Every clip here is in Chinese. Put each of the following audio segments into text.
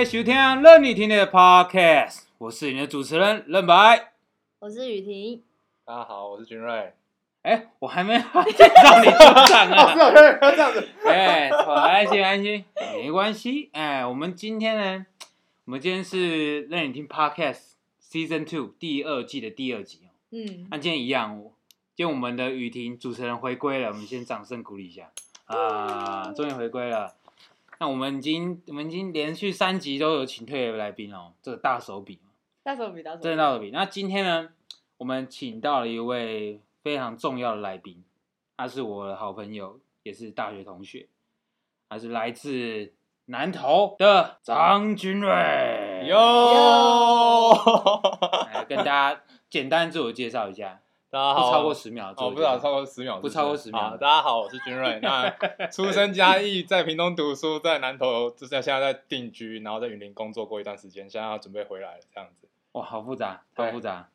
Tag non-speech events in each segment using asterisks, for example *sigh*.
欢迎大家收听任你听的 Podcast，我是你的主持人任白。我是雨婷，大家好，我是君瑞。哎，我还没好介绍你出场啊！*laughs* 不要不要这样子。哎，没关系，没关系，没关系。哎，我们今天呢，我们今天是任你听 Podcast Season Two 第二季的第二集哦。嗯，那今天一样，我今天我们的雨婷主持人回归了，我们先掌声鼓励一下啊！终于回归了。那我们已经我们已经连续三集都有请退的来宾哦，这个大手笔，大手笔，大手笔，真的大手笔。那今天呢，我们请到了一位非常重要的来宾，他是我的好朋友，也是大学同学，他是来自南投的张君瑞。哟，来跟大家简单自我介绍一下，不大家好，不超过十秒。哦，不少超过十秒，不超过10秒，大家好，我是君瑞。那 *laughs* 出生嘉义，在屏东读书，在南投，就是现在在定居，然后在云林工作过一段时间，现在要准备回来了，这样子。哇，好复杂，好复杂。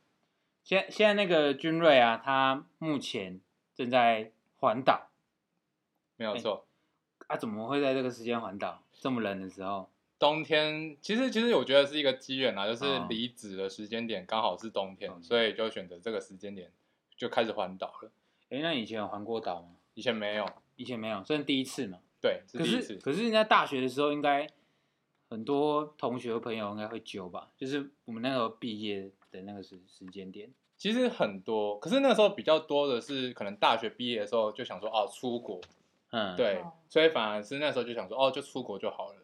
现现在那个君瑞啊，他目前正在环岛没有错。啊，怎么会在这个时间环岛？这么冷的时候，冬天其实其实我觉得是一个机缘啦，就是哦离职的时间点刚好是冬天，嗯所以就选择这个时间点就开始环岛了。哎，那你以前有环过岛吗？以前没有，以前没有，这是第一次嘛。对，是可是第一次。可是你在大学的时候，应该很多同学朋友应该会揪吧？就是我们那时候毕业的那个时时间点。其实很多，可是那时候比较多的是，可能大学毕业的时候就想说，哦，出国，嗯，，对哦，所以反而是那时候就想说，哦，就出国就好了。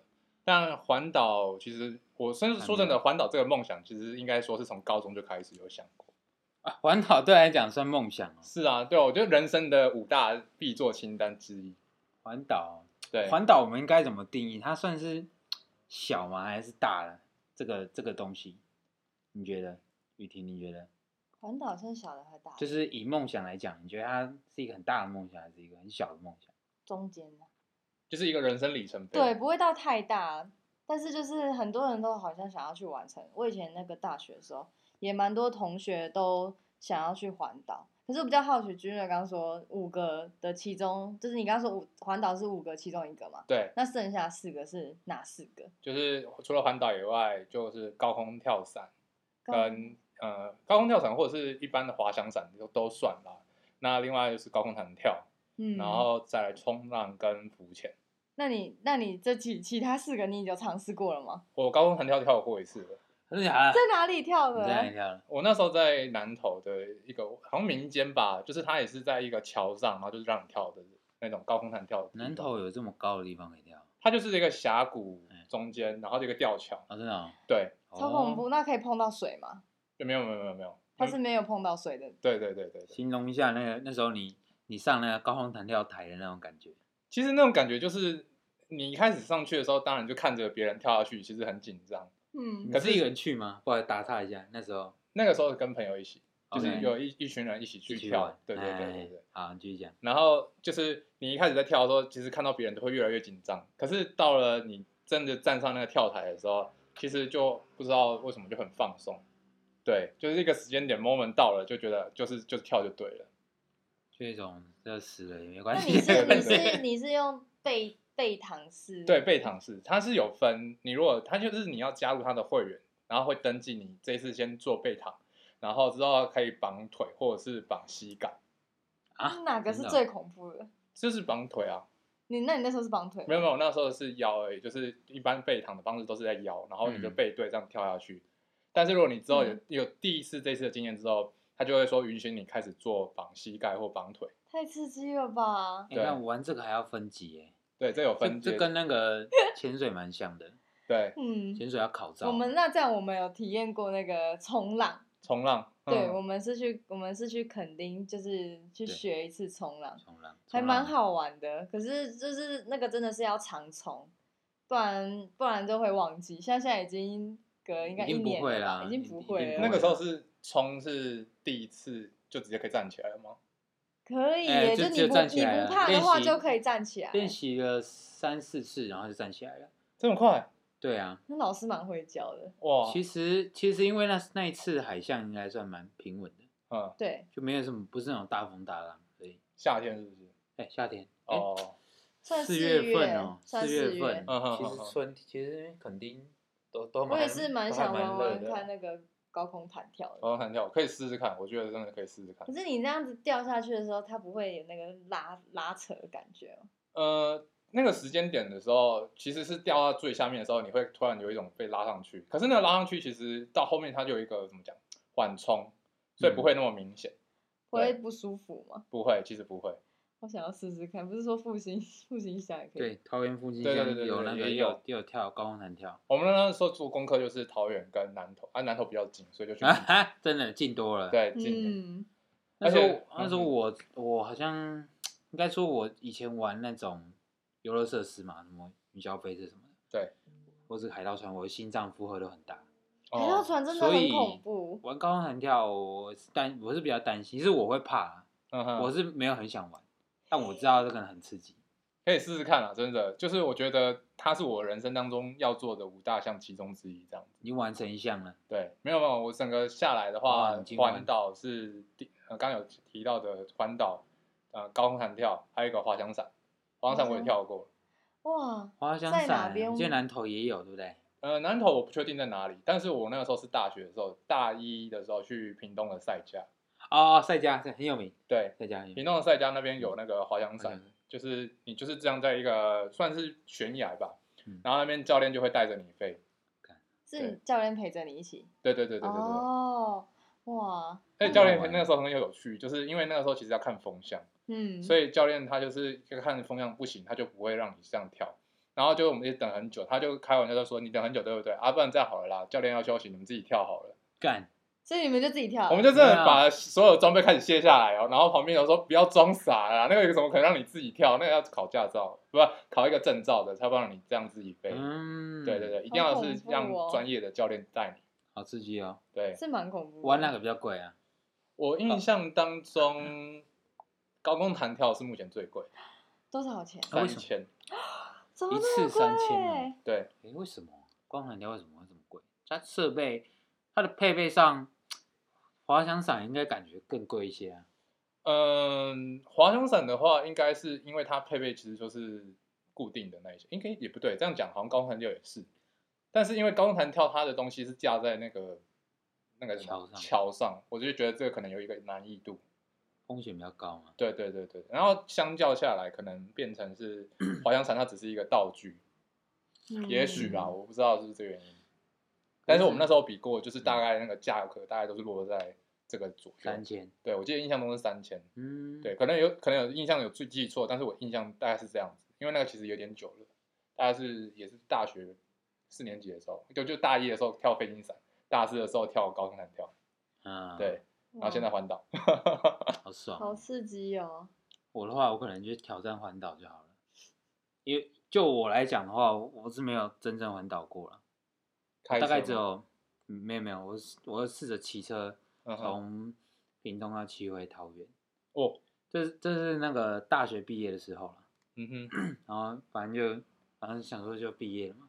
但环岛其实，我甚至说真的，环岛这个梦想，其实应该说是从高中就开始有想过。啊，环岛对我来讲算梦想哦。是啊，对，我觉得人生的五大必做清单之一。环岛，对，环岛我们应该怎么定义？它算是小吗？还是大了？这个这个东西，你觉得？雨婷，你觉得？环岛算小的还大的？就是以梦想来讲，你觉得它是一个很大的梦想，还是一个很小的梦想？中间的，就是一个人生里程碑。对，不会到太大，但是就是很多人都好像想要去完成。我以前那个大学的时候，也蛮多同学都想要去环岛。可是我比较好奇，君瑞刚刚说五个的其中，就是你刚刚说五环岛是五个其中一个嘛？对，那剩下四个是哪四个？就是除了环岛以外，就是高空跳伞跟呃高空跳伞或者是一般的滑翔伞都都算啦。那另外就是高空弹跳，嗯，然后再来冲浪跟浮潜。那你那你这其其他四个你已经尝试过了吗？我高空弹跳跳过一次了，真的假的？在哪里跳的？你在哪里跳的？我那时候在南投的一个好像民间吧，就是它也是在一个桥上，然后就是让你跳的那种高空弹跳的。南投有这么高的地方可以跳？它就是一个峡谷嗯中间，然后这个吊桥，哦，真的、哦？对，超恐怖，那可以碰到水吗？就没有没有没有没有，它是没有碰到水的。对对对对对，形容一下那个那时候你你上那个高空弹跳台的那种感觉。其实那种感觉就是你一开始上去的时候，当然就看着别人跳下去，其实很紧张。嗯可，是一个人去吗？不好意思打岔一下，那时候那个时候跟朋友一起，就是有一一群人一起去跳对对对对哎对。好，你继续讲。然后就是你一开始在跳的时候，其实看到别人都会越来越紧张，可是到了你真的站上那个跳台的时候，其实就不知道为什么就很放松。对，就是一个时间点 moment 到了，就觉得就是就跳就对了。就一种热死了也没关那系。你是你是用背背躺式？对，背躺式它是有分，你如果它就是你要加入它的会员，然后会登记你这一次先做背躺，然后之后可以绑腿或者是绑膝盖，啊，哪个是最恐怖的？就是绑腿啊。你那你那时候是绑腿吗？没有没有，那时候是腰而已，就是一般背躺的方式都是在腰，然后你就嗯背对这样跳下去。但是如果你之后有嗯有第一次这次的经验之后，他就会说允许你开始做绑膝盖或绑腿。太刺激了吧！你看玩这个还要分级耶，对，这有这分阶。这跟那个潜水蛮像的，*laughs* 对嗯，潜水要考照。我们那这样我们有体验过那个冲浪，冲浪，*laughs* 对，嗯我们是去我们是去垦丁，就是去对学一次冲浪，冲浪还冲浪蛮好玩的。可是就是那个真的是要常冲，不然不然就会忘记。像现在已经隔应该一已经不年了会啦吧，已经已不会了。那个时候是冲是第一次就直接可以站起来了吗？可以就你不你站起来了不怕的话就可以站起来。练习了三四次，然后就站起来了。这么快？对啊，那老师蛮会教的，哇！其实其实因为那那一次海象应该算蛮平稳的，嗯，对，就没有什么不是那种大风大浪，所以夏天是不是？哎夏天哎哦，算四月月份哦，四月份，其实春其实垦丁都都蛮我也是蛮想玩热玩的看那个高空弹跳的。高空弹跳可以试试看，我觉得真的可以试试看可。是你那样子掉下去的时候，它不会有那个拉拉扯的感觉哦。呃，那个时间点的时候，其实是掉到最下面的时候，你会突然有一种被拉上去。可是那个拉上去，其实到后面它就有一个怎么讲缓冲，所以不会那么明显。不会不舒服吗？不会，其实不会。我想要试试看，不是说复兴复兴下也可以？对，桃园复兴对对对对对有那个也有也有有跳高空弹跳，我们那时候做功课就是桃园跟南投，啊，南投比较近，所以就去啊哈，真的近多了。，对近点。嗯，那时候而且那时候嗯我我好像应该说，我以前玩那种游乐设施嘛，什么云霄飞车什么的，对，或是海盗船，我的心脏负荷都很大。海盗哦船真的很所以恐怖。玩高空弹跳，我是担我是比较担心，其实我会怕，嗯哼，我是没有很想玩，但我知道这个很刺激。可以试试看啊，真的，就是我觉得它是我人生当中要做的五大项其中之一，这样子。你完成一项了，对，没有没有，我整个下来的话环岛是第呃刚刚有提到的环岛，呃高空弹跳，还有一个滑翔伞，滑翔伞我也跳过。哇，滑翔在哪伞，边我记得南投也有，对不对？呃，南投我不确定在哪里，但是我那个时候是大学的时候，大一的时候去屏东的赛家，哦，赛嘉很有名，对，赛嘉很有名。屏东的赛家那边有那个滑翔伞就是你就是这样在一个算是悬崖吧，嗯然后那边教练就会带着你飞，是教练陪着你一起？对对对对对对。哦，哇，而且教练那个时候很有趣，就是因为那个时候其实要看风向，嗯，所以教练他就是看风向不行，他就不会让你这样跳。然后就我们也等很久，他就开玩笑就说：“你等很久对不对？啊，不然这样好了啦，教练要休息，你们自己跳好了。干，所以你们就自己跳。我们就真的把所有装备开始卸下来哦，然后旁边有说不要装傻啦，那个怎么可能让你自己跳？那个要考驾照，不是考一个证照的，才不让你这样自己飞。嗯，对对，对，一定要是让哦专业的教练带你。好刺激哦。对是蛮恐怖。玩哪个比较贵啊？我印象当中，高空弹跳是目前最贵的，多少钱？三千。怎么一那么贵？次三千哦对，哎，为什么光弹跳为什么会这么贵？它设备，它的配备上，滑翔伞应该感觉更贵一些啊。嗯，滑翔伞的话，应该是因为它配备其实就是固定的那一些，应该也不对，这样讲好像高空弹跳也是，但是因为高空弹跳它的东西是架在那个那个桥上桥上，我就觉得这个可能有一个难易度。风险比较高嘛。对对对对，然后相较下来，可能变成是滑翔伞，它只是一个道具，嗯也许吧，我不知道是不是这个原因。但是我们那时候比过，就是大概那个价格大概都是落在这个左右。三千，对，我记得印象中是三千。嗯，对，，可能有可能有印象有最记错，但是我印象大概是这样子，因为那个其实有点久了，大概是也是大学四年级的时候，就就大一的时候跳飞行伞，大四的时候跳高空弹跳，嗯，，对，然后现在环岛，好爽哦。好刺激哦。我的话，我可能就挑战环岛就好了，因为就我来讲的话，我是没有真正环岛过了，开大概只有嗯没有没有，我是我试着骑车从屏东要骑回桃园，哦，这是这是那个大学毕业的时候了。嗯哼，*clears throat* 然后反正就反正想说就毕业了嘛，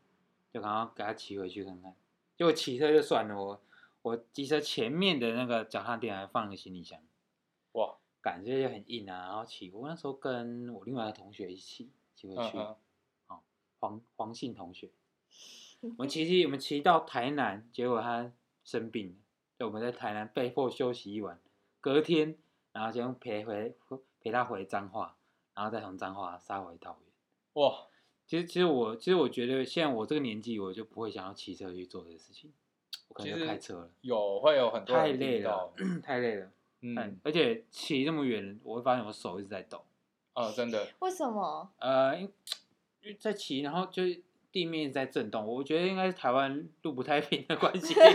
就赶快给他骑回去看看。结果骑车就算了，我我机车前面的那个脚踏垫还放了个行李箱，哇，感觉就很硬啊。然后骑，我那时候跟我另外一个同学一起骑回去，嗯哼，黄黄信同学，*laughs* 我们骑骑我们骑到台南，结果他生病了，就我们在台南被迫休息一晚，隔天然后先陪回陪他回彰化，然后再从彰化杀回桃园。哇，其实，其实我，其实我觉得，现在我这个年纪，我就不会想要骑车去做这个事情，我可能就开车了，有会有很多 *clears throat* 太累了，，太累了。嗯嗯，，而且骑那么远，我会发现我手一直在抖。哦，真的，为什么？呃，因因为在骑，然后就地面一直在震动，我觉得应该是台湾路不太平的关系，*laughs* 就是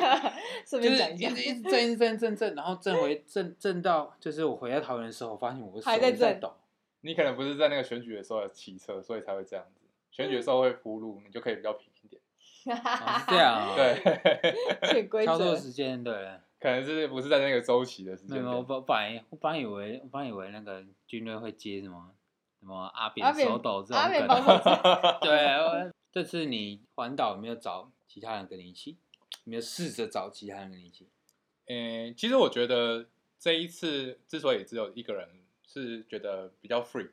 顺便讲一直一直震一直震震震，然后震回震震到，就是我回到桃园的时候，我发现我的手还在抖。你可能不是在那个选举的时候骑车，所以才会这样子。选举的时候会铺路，你就可以比较平一点。哦是这样啊，，对，操作则。*laughs* 时间对。可能是不是在那个周期的时间没有，我点？本本来我本来以为我本来以为那个军队会接什么什么阿阿扁扁手抖这阿种梗。*laughs* 对，我这次你环岛有没有找其他人跟你一起？有没有试着找其他人跟你一起？嗯，其实我觉得这一次之所以只有一个人，是觉得比较 free。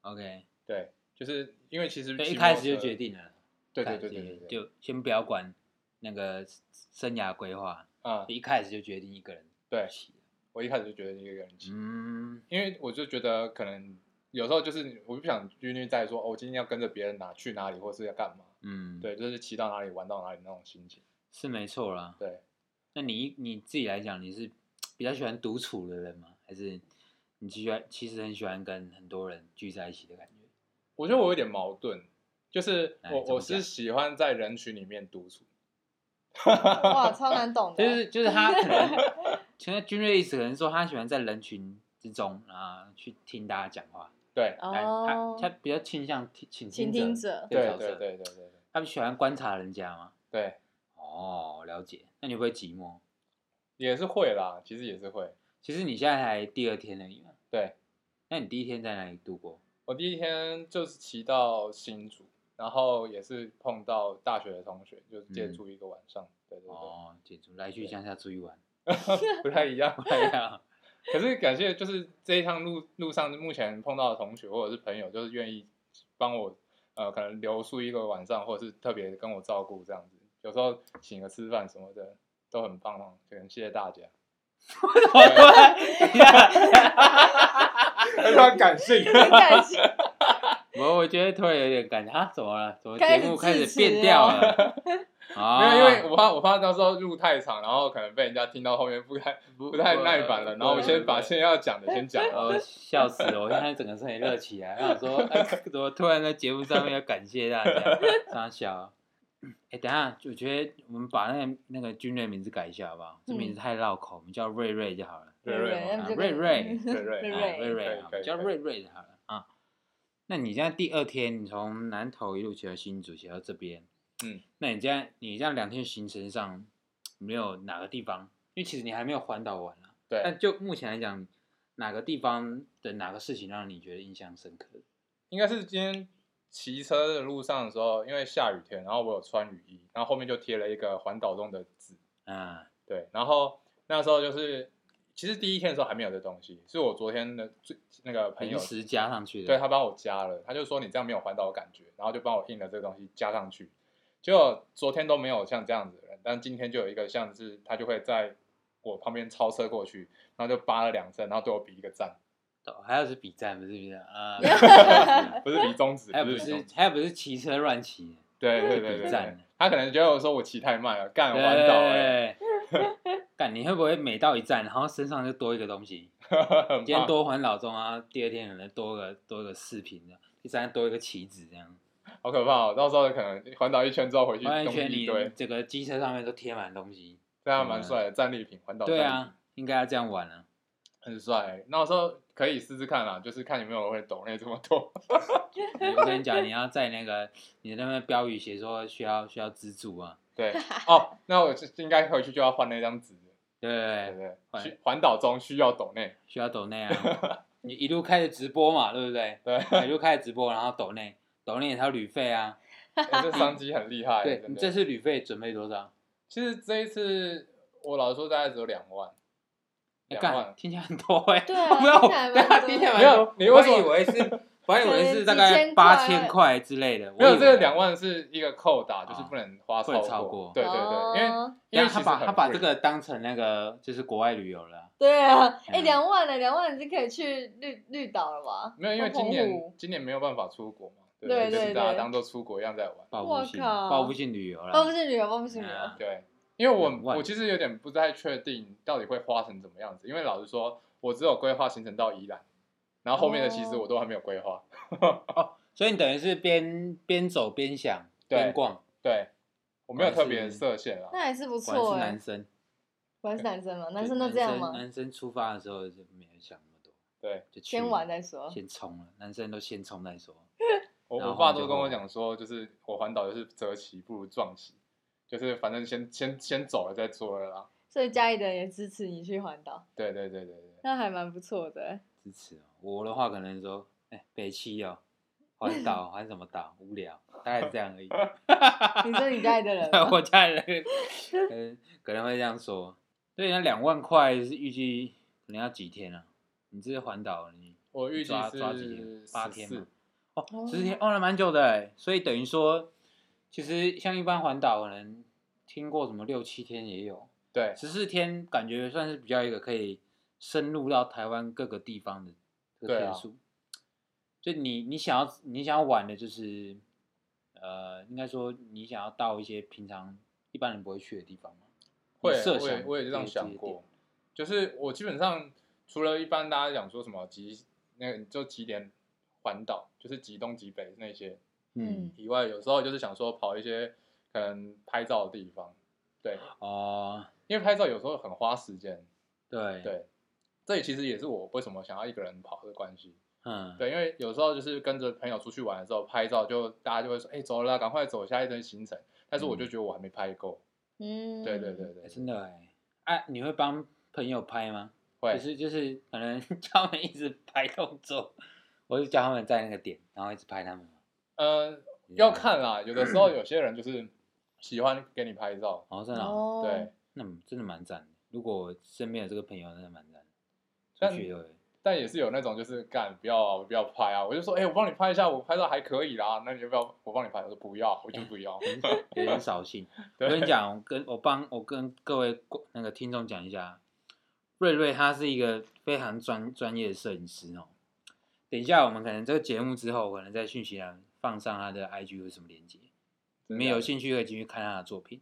OK，对，就是因为其实一开始就决定了，对对对对对对，就先不要管那个生涯规划，嗯，一开始就决定一个人对骑。我一开始就觉得一个人骑，嗯，因为我就觉得可能有时候就是我不想拘泥在说哦，我今天要跟着别人哪去哪里，或是要干嘛，嗯，，对，就是骑到哪里玩到哪里那种心情，是没错啦。对。那你你自己来讲，你是比较喜欢独处的人吗？还是你喜欢其实很喜欢跟很多人聚在一起的感觉？我觉得我有点矛盾，就是我我是喜欢在人群里面独处，哇，*laughs* 超难懂的。就是就是他可能，*laughs* 现在君瑞意思可能说他喜欢在人群之中啊去听大家讲话，对哦他他比较倾向听倾倾听听者对对对对对对他们喜欢观察人家吗？对，哦，了解。那你会不会寂寞？也是会啦，其实也是会。其实你现在才第二天而已嘛。对那你第一天在哪里度过？我第一天就是骑到新竹，然后也是碰到大学的同学，就是借住一个晚上，对对对，哦，借住来去乡下住一晚。*laughs* 不太一样。*laughs* 对啊，可是感谢，就是这一趟路路上目前碰到的同学或者是朋友，就是愿意帮我，呃，可能留宿一个晚上，或者是特别跟我照顾这样子。有时候请个吃饭什么的都很棒哦，就很谢谢大家。*laughs* 突然感性。很感谢。我我觉得突然有点感觉啊，怎么了？怎么节目开始变调了了？啊，*laughs* 没有，因为我怕我怕到时候录太长，然后可能被人家听到后面不太不不太耐烦了，然后我先把现在要讲的先讲了。呃，*laughs* 笑死了！我现在整个身体热起来，然后说，哎，怎么突然在节目上面要感谢大家？傻笑。哎，等一下，我觉得我们把那个那个军人名字改一下好不好？这名字太绕口，我们叫瑞瑞就好了。瑞瑞啊瑞瑞瑞 *laughs* 瑞瑞啊瑞瑞，瑞啊，叫瑞瑞就好了啊。那你现在第二天，你从南投一路骑到新竹，骑到这边，嗯，那你这样你这样两天行程上，没有哪个地方？因为其实你还没有环岛完啊。对但，就目前来讲，哪个地方的哪个事情让你觉得印象深刻？应该是今天骑车的路上的时候，因为下雨天，然后我有穿雨衣，然后后面就贴了一个环岛中的字，嗯，对，然后那时候就是，其实第一天的时候还没有这东西，是我昨天的最那个朋友临时加上去的。对他帮我加了，他就说你这样没有环岛的感觉，然后就帮我印了这个东西加上去。结果昨天都没有像这样子的人，但今天就有一个像是他就会在我旁边超车过去，然后就扒了两声，然后对我比一个赞，哦，还有是比赞，不是比赞啊，*laughs* 不是比中指，还有不是还有不是骑车乱骑，对对对对對，他可能觉得我说我骑太慢了，干对环岛哎，*laughs* 干，你会不会每到一站，然后身上就多一个东西？很 *laughs* 今天多环岛中啊，第二天可能多个多个饰品这样，第三天多一个旗子这样，好可怕哦！到时候可能环岛一圈之后回去东完全你整个机车上面都贴满东西。这样蛮帅的，战利品环岛对啊，应该要这样玩啊。很帅。那我说可以试试看啦，就是看有没有人会懂那这么多。我跟你讲，你要在那个你的那边标语写说需要需要资助啊，对 *laughs* 哦，那我就应该回去就要换那张纸，对对不对对，对？换需环岛中需要抖内，需要抖内啊。*laughs* 你一路开着直播嘛，对不对？对，一路开着直播，然后抖内，抖内也还有旅费啊。欸这商机很厉害。对你这次旅费准备多少？其实这一次我老实说大概只有两万，两万，听起来很多哎。对啊没有，听起来蛮对啊多听起来蛮没有多。你为什么以为是，我还以为是大概八千块之类的。没有这个两。万是一个扣打，就是哦不能花不能超超过对对对，因为哦因为他把很他把这个当成那个就是国外旅游了啊。对啊，哎，嗯两万呢？两万你就可以去绿绿岛了吧？没有，因为今年今年没有办法出国嘛，对就是对对大家当做出国一样在玩。报复性靠报复性旅游了。报复性旅游，报复性旅游啊。对，因为我我其实有点不太确定到底会花成怎么样子，因为老实说，我只有规划行程到宜兰，然后后面的其实哦我都还没有规划。所以你等于是边边走边想对边逛，对，我没有特别设限啊。那还是不错哎是男。生。果然是男生嘛，男生都这样吗？男生出发的时候就没有想那么多，对就先玩再说。先冲了，男生都先冲再说。*laughs* 我我爸都跟我讲说，就是我环岛就是择其不如撞骑，就是反正先先先走了再说了啦。所以家里的人也支持你去环岛，对对对对对，那还蛮不错的。支持哦。我的话可能说，哎、北七哦，环岛环什么岛，无聊，大概是这样而已。*laughs* 你说你家里的人吗 *laughs* 我家人嗯可能会这样说。对，那两万块是预计可能要几天啊？你这是环岛，你我预计抓几天？八天14嘛。哦，十四天哦，那蛮久的哎，所以等于说，其实像一般环岛可能听过什么六七天也有，对，十四天感觉算是比较一个可以深入到台湾各个地方的这个对啊天数。就你你想要你想要玩的就是，呃，应该说你想要到一些平常一般人不会去的地方吗？会我也我也这样想过，就是我基本上除了一般大家讲说什么极那个就极点环岛，就是极东极北那些嗯，以外，有时候就是想说跑一些可能拍照的地方，对，哦，因为拍照有时候很花时间，对，对，这也其实也是我为什么想要一个人跑的关系，嗯，对，因为有时候就是跟着朋友出去玩的时候拍照，就大家就会说，哎、走了啦，赶快走下一段行程，但是我就嗯。觉得我还没拍够，嗯，对对对哎对，真的哎，哎、你会帮朋友拍吗？会。就，是就是可能 *laughs* 叫他们一直拍动作，我就叫他们在那个点，然后一直拍他们嘛。嗯、要看啦，有的时候有些人就是喜欢给你拍照，哦，真的哦、哦，对，那真的蛮赞的。如果我身边有这个朋友，真的蛮赞的。但但也是有那种就是干不要啊，不要拍啊，我就说，哎、我帮你拍一下，我拍照还可以啦，那你要不要我帮你拍？我说不要，我就不要。*laughs* 有点扫兴。*laughs* 我跟你讲，我跟我帮我跟各位那个听众讲一下，瑞瑞他是一个非常专专业的摄影师哦。等一下，我们可能这个节目之后，可能在讯息栏放上他的 IG 或什么连接，你们有兴趣可以进去看他的作品。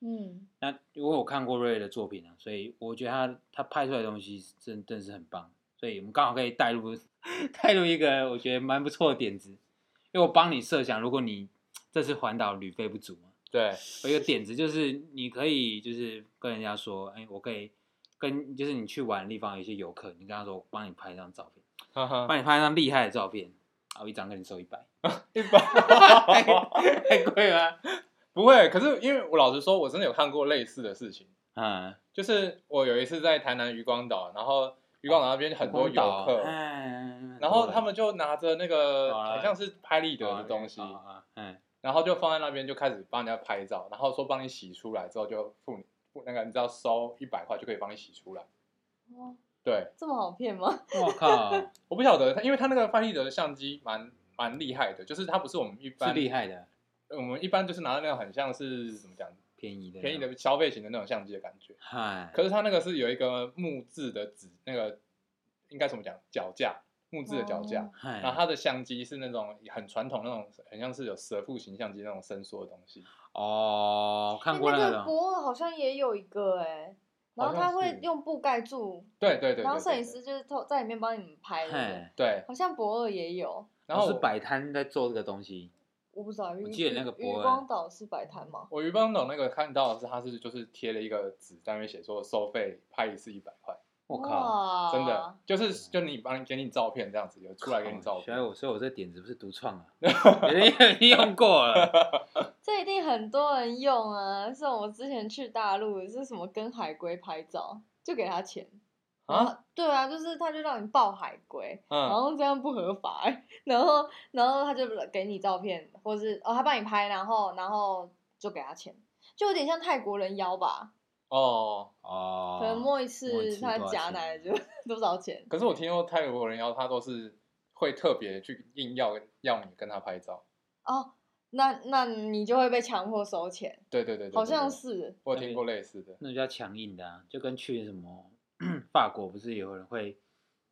嗯，那因为我看过瑞瑞的作品啊，所以我觉得他他拍出来的东西真真的是很棒，所以我们刚好可以带入 *laughs* 带入一个我觉得蛮不错的点子，因为我帮你设想，如果你这次环岛旅费不足嘛，对，我一个点子就是你可以就是跟人家说，哎，我可以跟就是你去玩的地方有一些游客，你跟他说我帮你拍一张照片，*laughs* 哈哈，帮你拍一张厉害的照片，然后一张跟你收一百，*laughs* 一百。太贵吗？不会，可是因为我老实说，我真的有看过类似的事情，嗯，就是我有一次在台南渔光岛，然后渔光岛那边很多游客，哎，然后他们就拿着那个好像是拍立得的东西，嗯，然后就放在那边就开始帮人家拍照，然后说帮你洗出来之后就付你付那个你知道收一百块就可以帮你洗出来。哇，对，这么好骗吗？*laughs* 我靠，我不晓得，他因为他那个拍立得的相机蛮蛮厉害的，就是它不是我们一是般厉害的，我们一般就是拿那种很像是怎么讲便宜的，便宜，的消费型的那种相机的感觉，嗨，可是它那个是有一个木质的纸，那个应该怎么讲脚架，木质的脚架。然后它的相机是那种很传统那种，很像是有蛇腹型相机那种伸缩的东西。哦，看哎过个那个博尔好像也有一个哎，然后他会用布盖住，对对对对然后摄影对师就是偷在里面帮你们拍的，对，好像博尔也有，是然后是摆摊在做这个东西，我不知道。我记得那个渔光岛是摆摊吗？我渔光岛那个看到的是，它是就是贴了一个纸在那边写说收费拍一次一百块，我靠，哇真的就是就你帮你给你照片这样子，有出来给你照片所以。我所以我这点子不是独创啊，*laughs* 别人也用过了，*laughs* 这一定很多人用啊！像我之前去大陆是什么跟海龟拍照，就给他钱。啊，对啊，就是他就让你抱海龟，然嗯，后这样不合法、欸，*laughs* 然后然后他就给你照片，或是哦他帮你拍，然后然后就给他钱，就有点像泰国人妖吧，哦，哦，可能摸一摸一次他次 *laughs* 多少钱夹奶就多少钱？可是我听说泰国人妖他都是会特别去硬要要你跟他拍照。哦，那那你就会被强迫收钱，对对对对，好像对，是，我有听过类似的。那就叫强硬的啊，就跟去什么法国不是有人会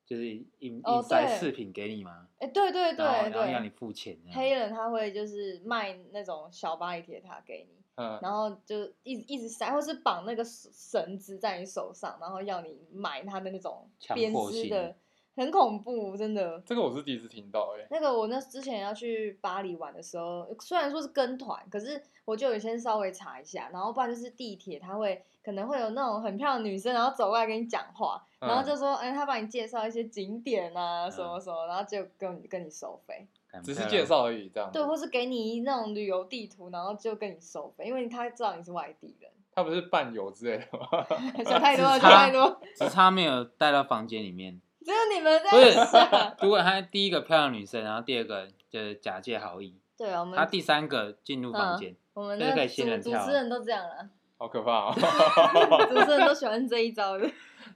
就是印哦硬塞饰品给你吗？哎、对对对然后然后要你，付钱，黑人他会就是卖那种小巴黎铁塔给你。嗯，然后就一直一直塞，或是绑那个绳绳子在你手上，然后要你买他的那种强编织的，很恐怖，真的。这个我是第一次听到，哎，那个我那之前要去巴黎玩的时候，虽然说是跟团，可是我就有先稍微查一下，然后不然就是地铁，他会可能会有那种很漂亮的女生，然后走过来跟你讲话，然后嗯就说，哎，他帮你介绍一些景点啊，什么什么，然后就跟你跟你收费。只是介，绍而已，这样。对，或是给你那种旅游地图，然后就跟你收费，因为他知道你是外地人。他不是伴游之类的吗？*laughs* 想太多了，想太多，只差没有带到房间里面。只有你们不是在想。，*laughs* 如果他第一个漂亮女生，然后第二个就是假借好意，对啊，我们他第三个进入房间，我们就是可以那主主仙人跳持人都这样了，好可怕哦！*laughs* *laughs* 主持人都喜欢这一招的。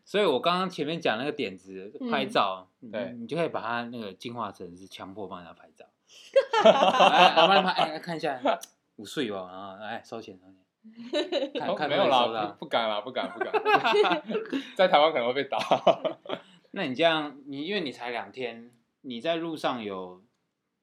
所以我刚刚前面讲那个点子嗯拍照，你对。你就可以把它那个进化成是强迫帮人家拍照，哎，阿妈哎哎看一下，五岁哦，然后哎收钱收钱，看看哦没有啦，到。不不敢啦，不敢不敢，在台湾可能会被打。那你这样，你因为你才两天，你在路上有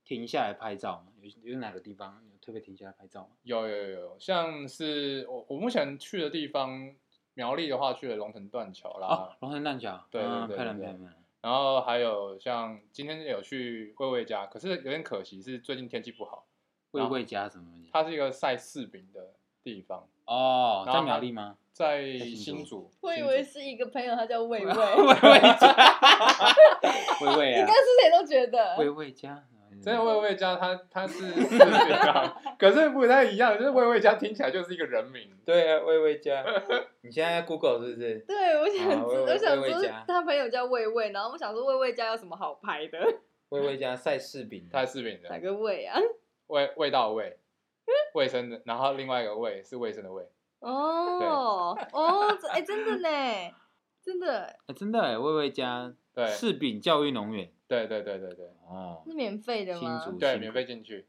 停下来拍照吗？有有哪个地方有特别停下来拍照吗？有有有有，像是我我目前去的地方，苗栗的话去了龙腾断桥啦，哦，龙腾断桥，对对对对漂亮漂亮。然后还有像今天有去味味家，可是有点可惜是最近天气不好，味味家什么？它是一个晒柿饼的地方，哦，在苗栗吗？在新竹。我以为是一个朋友，他叫魏魏，魏魏家，味味啊应该，是谁都觉得。魏魏家，真的魏魏家他他是柿饼啊，可是不太一样，就是魏魏家听起来就是一个人名。对啊，魏魏家。*laughs* 你现在 Google 是不是？对，我想我想说他朋友叫魏魏，然后我想说魏魏家有什么好拍的？魏魏家晒柿饼，它是柿饼哪的个魏啊？味味道的味，卫生的，然后另外一个味是卫生的味。哦哦，这哎真的呢，真的哎真的哎，味味家 *laughs* 对柿饼教育农园对对对对对哦，是免费的吗？对，新竹新免费进去，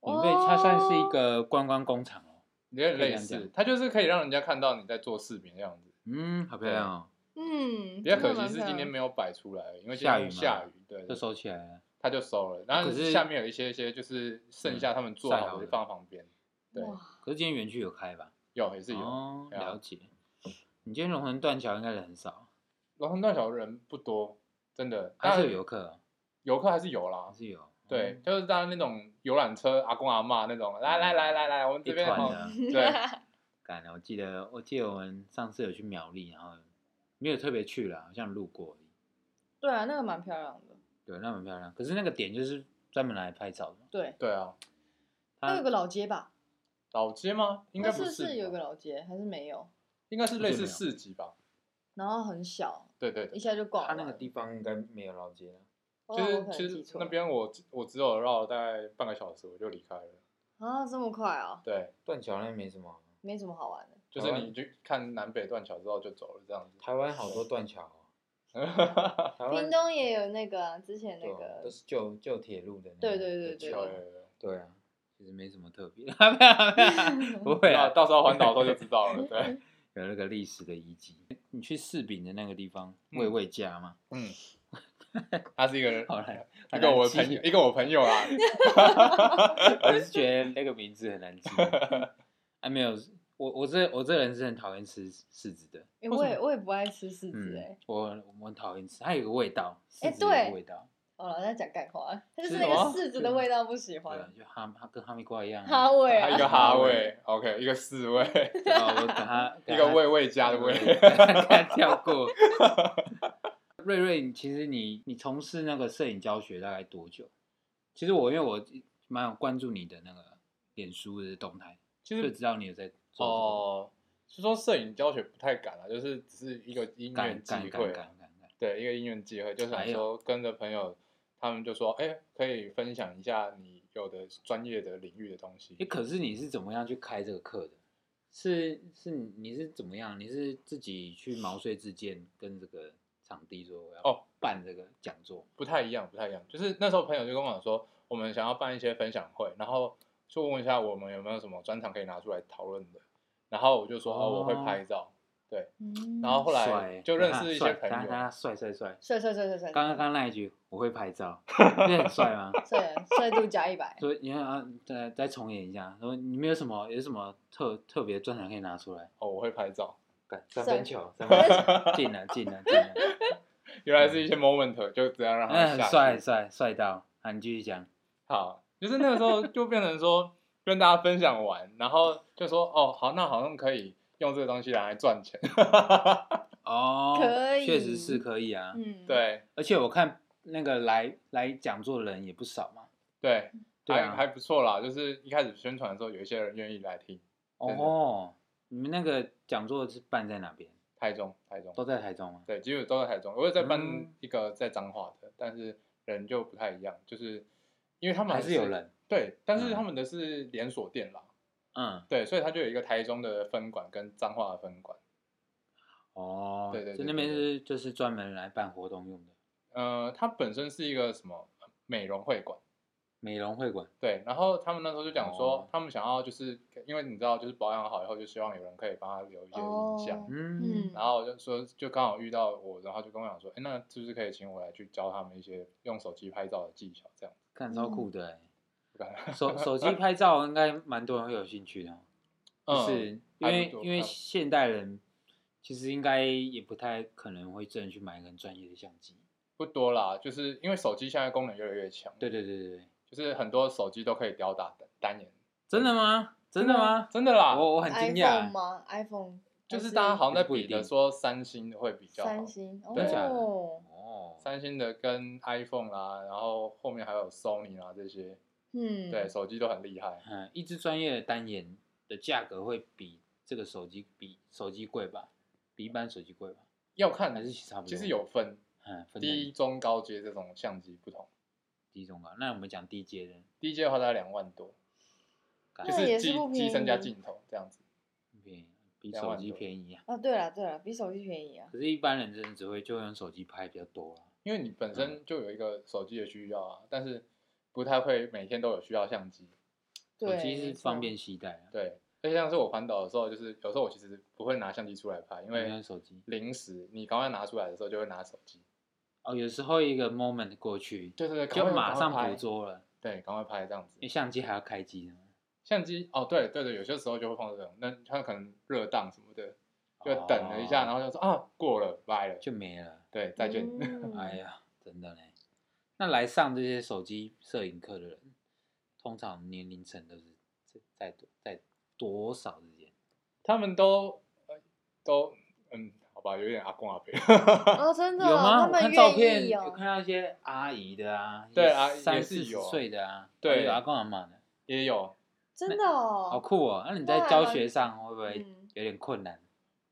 免费，它算是一个观光工厂哦。有点类似它就是可以让人家看到你在做柿饼的样子。嗯，好漂亮哦，嗯，比较可惜是今天没有摆出来，因为下雨嘛下雨，对，就收起来了。它就收了。然后可是下面有一些一些就是剩下他们做好的就放旁边，对，可是今天园区有开吧？有还是有。哦，对啊了解。你今天龙腾断桥应该人很少，龙腾断桥人不多，真的，还是有游客哦，游客还是有啦还。是有。对嗯，，就是大家那种游览车，阿公阿嬷那种，来来来来来，我们一这边哦，团的。对 *laughs* *laughs* 干了，我记得我记得我们上次有去苗栗，然后没有特别去了，好像路过而已。对啊，那个蛮漂亮的。对，那蛮漂亮。可是那个点就是专门来拍照的。对，对啊，它那有个老街吧？老街吗？应该那不是是有个老街，还是没有？应该是类似市集吧？然后很小，一对对一，下就逛完。它那个地方应该没有老街了。哦，就是其实那边我我只有绕了大概半个小时我就离开了。啊，这么快啊，对，断桥那没什么，没什么好玩的。就是你去看南北断桥之后就走了这样子。台湾好多断桥哦。*laughs* 台湾屏东也有那个啊，之前那对啊个都是旧旧铁路的那种。对对对对有有有有对啊，其实没什么特别，*laughs* 不会啊，到时候环岛的时候就知道了。对，*laughs* 有那个历史的遗迹。你去柿饼的那个地方，嗯味味家嘛，嗯，他是一个人，好难，一个我朋友，一个我朋友啊。*laughs* 我是觉得那个名字很难记。啊，没有，我我这我这人是很讨厌吃柿子的。诶我也我也不爱吃柿子嗯哎。，我我很讨厌吃，它有个味道，哎柿子有个味道，好了，在讲干话，他就是是那个柿子的味道不喜对欢啊，，就哈哈跟哈密瓜一样啊。哈味啊，一个哈味，OK，一个四味，啊，我等他一个味味加的味。*laughs* 看跳过。*laughs* 瑞瑞，其实你你从事那个摄影教学大概多久？其实我因为我蛮有关注你的那个脸书的动态，其实就知道你有在做哦，是说摄影教学不太敢了，就是只是一个音这个，乐机会。对，一个音乐机会，就想哎呦说跟着朋友，他们就说，哎，可以分享一下你有的专业的领域的东西哎，。可是你是怎么样去开这个课的？是是你你是怎么样？你是自己去毛遂自荐，跟这个场地说我要哦办这个讲座？不太一样，不太一样。就是那时候朋友就跟我讲说，我们想要办一些分享会，然后就问一下我们有没有什么专场可以拿出来讨论的。然后我就说，哦，我会拍照，对。嗯然后后来，就认识一些帅朋友，他他帅帅帅。帅帅帅帅帅，刚刚刚那一句我会拍照，*laughs* 你很帅吗？*laughs* 帅帅度加一百，所以你看啊，再再重演一下，说你们有什么有什么特特别专长可以拿出来？哦，我会拍照。干三分球，三分 *laughs* 球，进了进了进了，原来是一些 moment，就这样让他帅帅帅到，啊，你继续讲，好，就是那个时候就变成说跟大家分享完，然后就说哦，好，那好像可以用这个东西来赚钱。哦，可以确实是可以啊，嗯，，*laughs* 对而且我看那个来来讲座的人也不少嘛，对，对啊还还不错啦。就是一开始宣传的时候，有一些人愿意来听。哦，你们那个讲座是办在哪边？台中，台中，都在台中吗？对，基本都在台中。我有在办嗯一个在彰化的，但是人就不太一样，就是因为他们还是有人，对，但是嗯他们的是连锁店啦，嗯，对，所以它就有一个台中的分馆跟彰化的分馆。哦，对对对就那边是就是专门来办活动用的？呃，它本身是一个什么美容会馆，美容会馆，对，然后他们那时候就讲说，哦。他们想要就是因为你知道，就是保养好以后，就希望有人可以帮他留一些影像。哦嗯嗯，然后就说，就刚好遇到我，然后就跟我讲说，哎，那是不是可以请我来去教他们一些用手机拍照的技巧？这样看超酷的手 *laughs* 手机拍照应该蛮多人会有兴趣的。哦，就嗯是因还为因为现代人其实应该也不太可能会真的去买一个很专业的相机。不多啦，就是因为手机现在功能越来越强，对对对对对，就是很多手机都可以吊打单单眼。真的吗？真的吗？真的啦，我我很惊 iPhone 讶，吗？iPhone？就是大家好像在不一定比的说三星的会比较好，三星？对。哦，哦，三星的跟 iPhone 啦，然后后面还有 Sony 啦这些，嗯，对，手机都很厉害。嗯，一支专业的单眼的价格会比这个手机比手机贵吧？比一般手机贵吧？要看还是差不多？其实有分嗯，分低、中、高阶这种相机不同。低中高。那我们讲低阶的，低阶的话大概两万多，感就是机机身加宜镜头这样子。便宜，比手机便宜啊。啊，对了对了，比手机便宜啊。可是，一般人真的只会就用手机拍比较多啊。因为你本身就有一个手机的需要啊，但是不太会每天都有需要相机。手机是方便携带啊，对，而且像是我环岛的时候，就是有时候我其实不会拿相机出来拍，因因为为手机。临时你赶快拿出来的时候就会拿手机。哦，有时候一个 moment 过去，对对对，就快马上捕捉了，对，赶快拍这样子因为。相机还要开机呢。相机哦，对对对，有些时候就会碰到这种，那它可能热档什么的，就等了一下，哦然后就说啊过了，拜了，就没了。对，再见。嗯 *laughs* 哎呀，真的嘞。那来上这些手机摄影课的人，通常年龄层都是在在在多少之间？他们都呃都嗯，好吧，有点阿公阿伯。哦，真的哦，有吗？看照片。有看到一些阿姨的啊，对啊三四十岁的啊，对有阿公阿妈的，也有，真的哦，好酷哦。那你在教学上会不会嗯有点困难？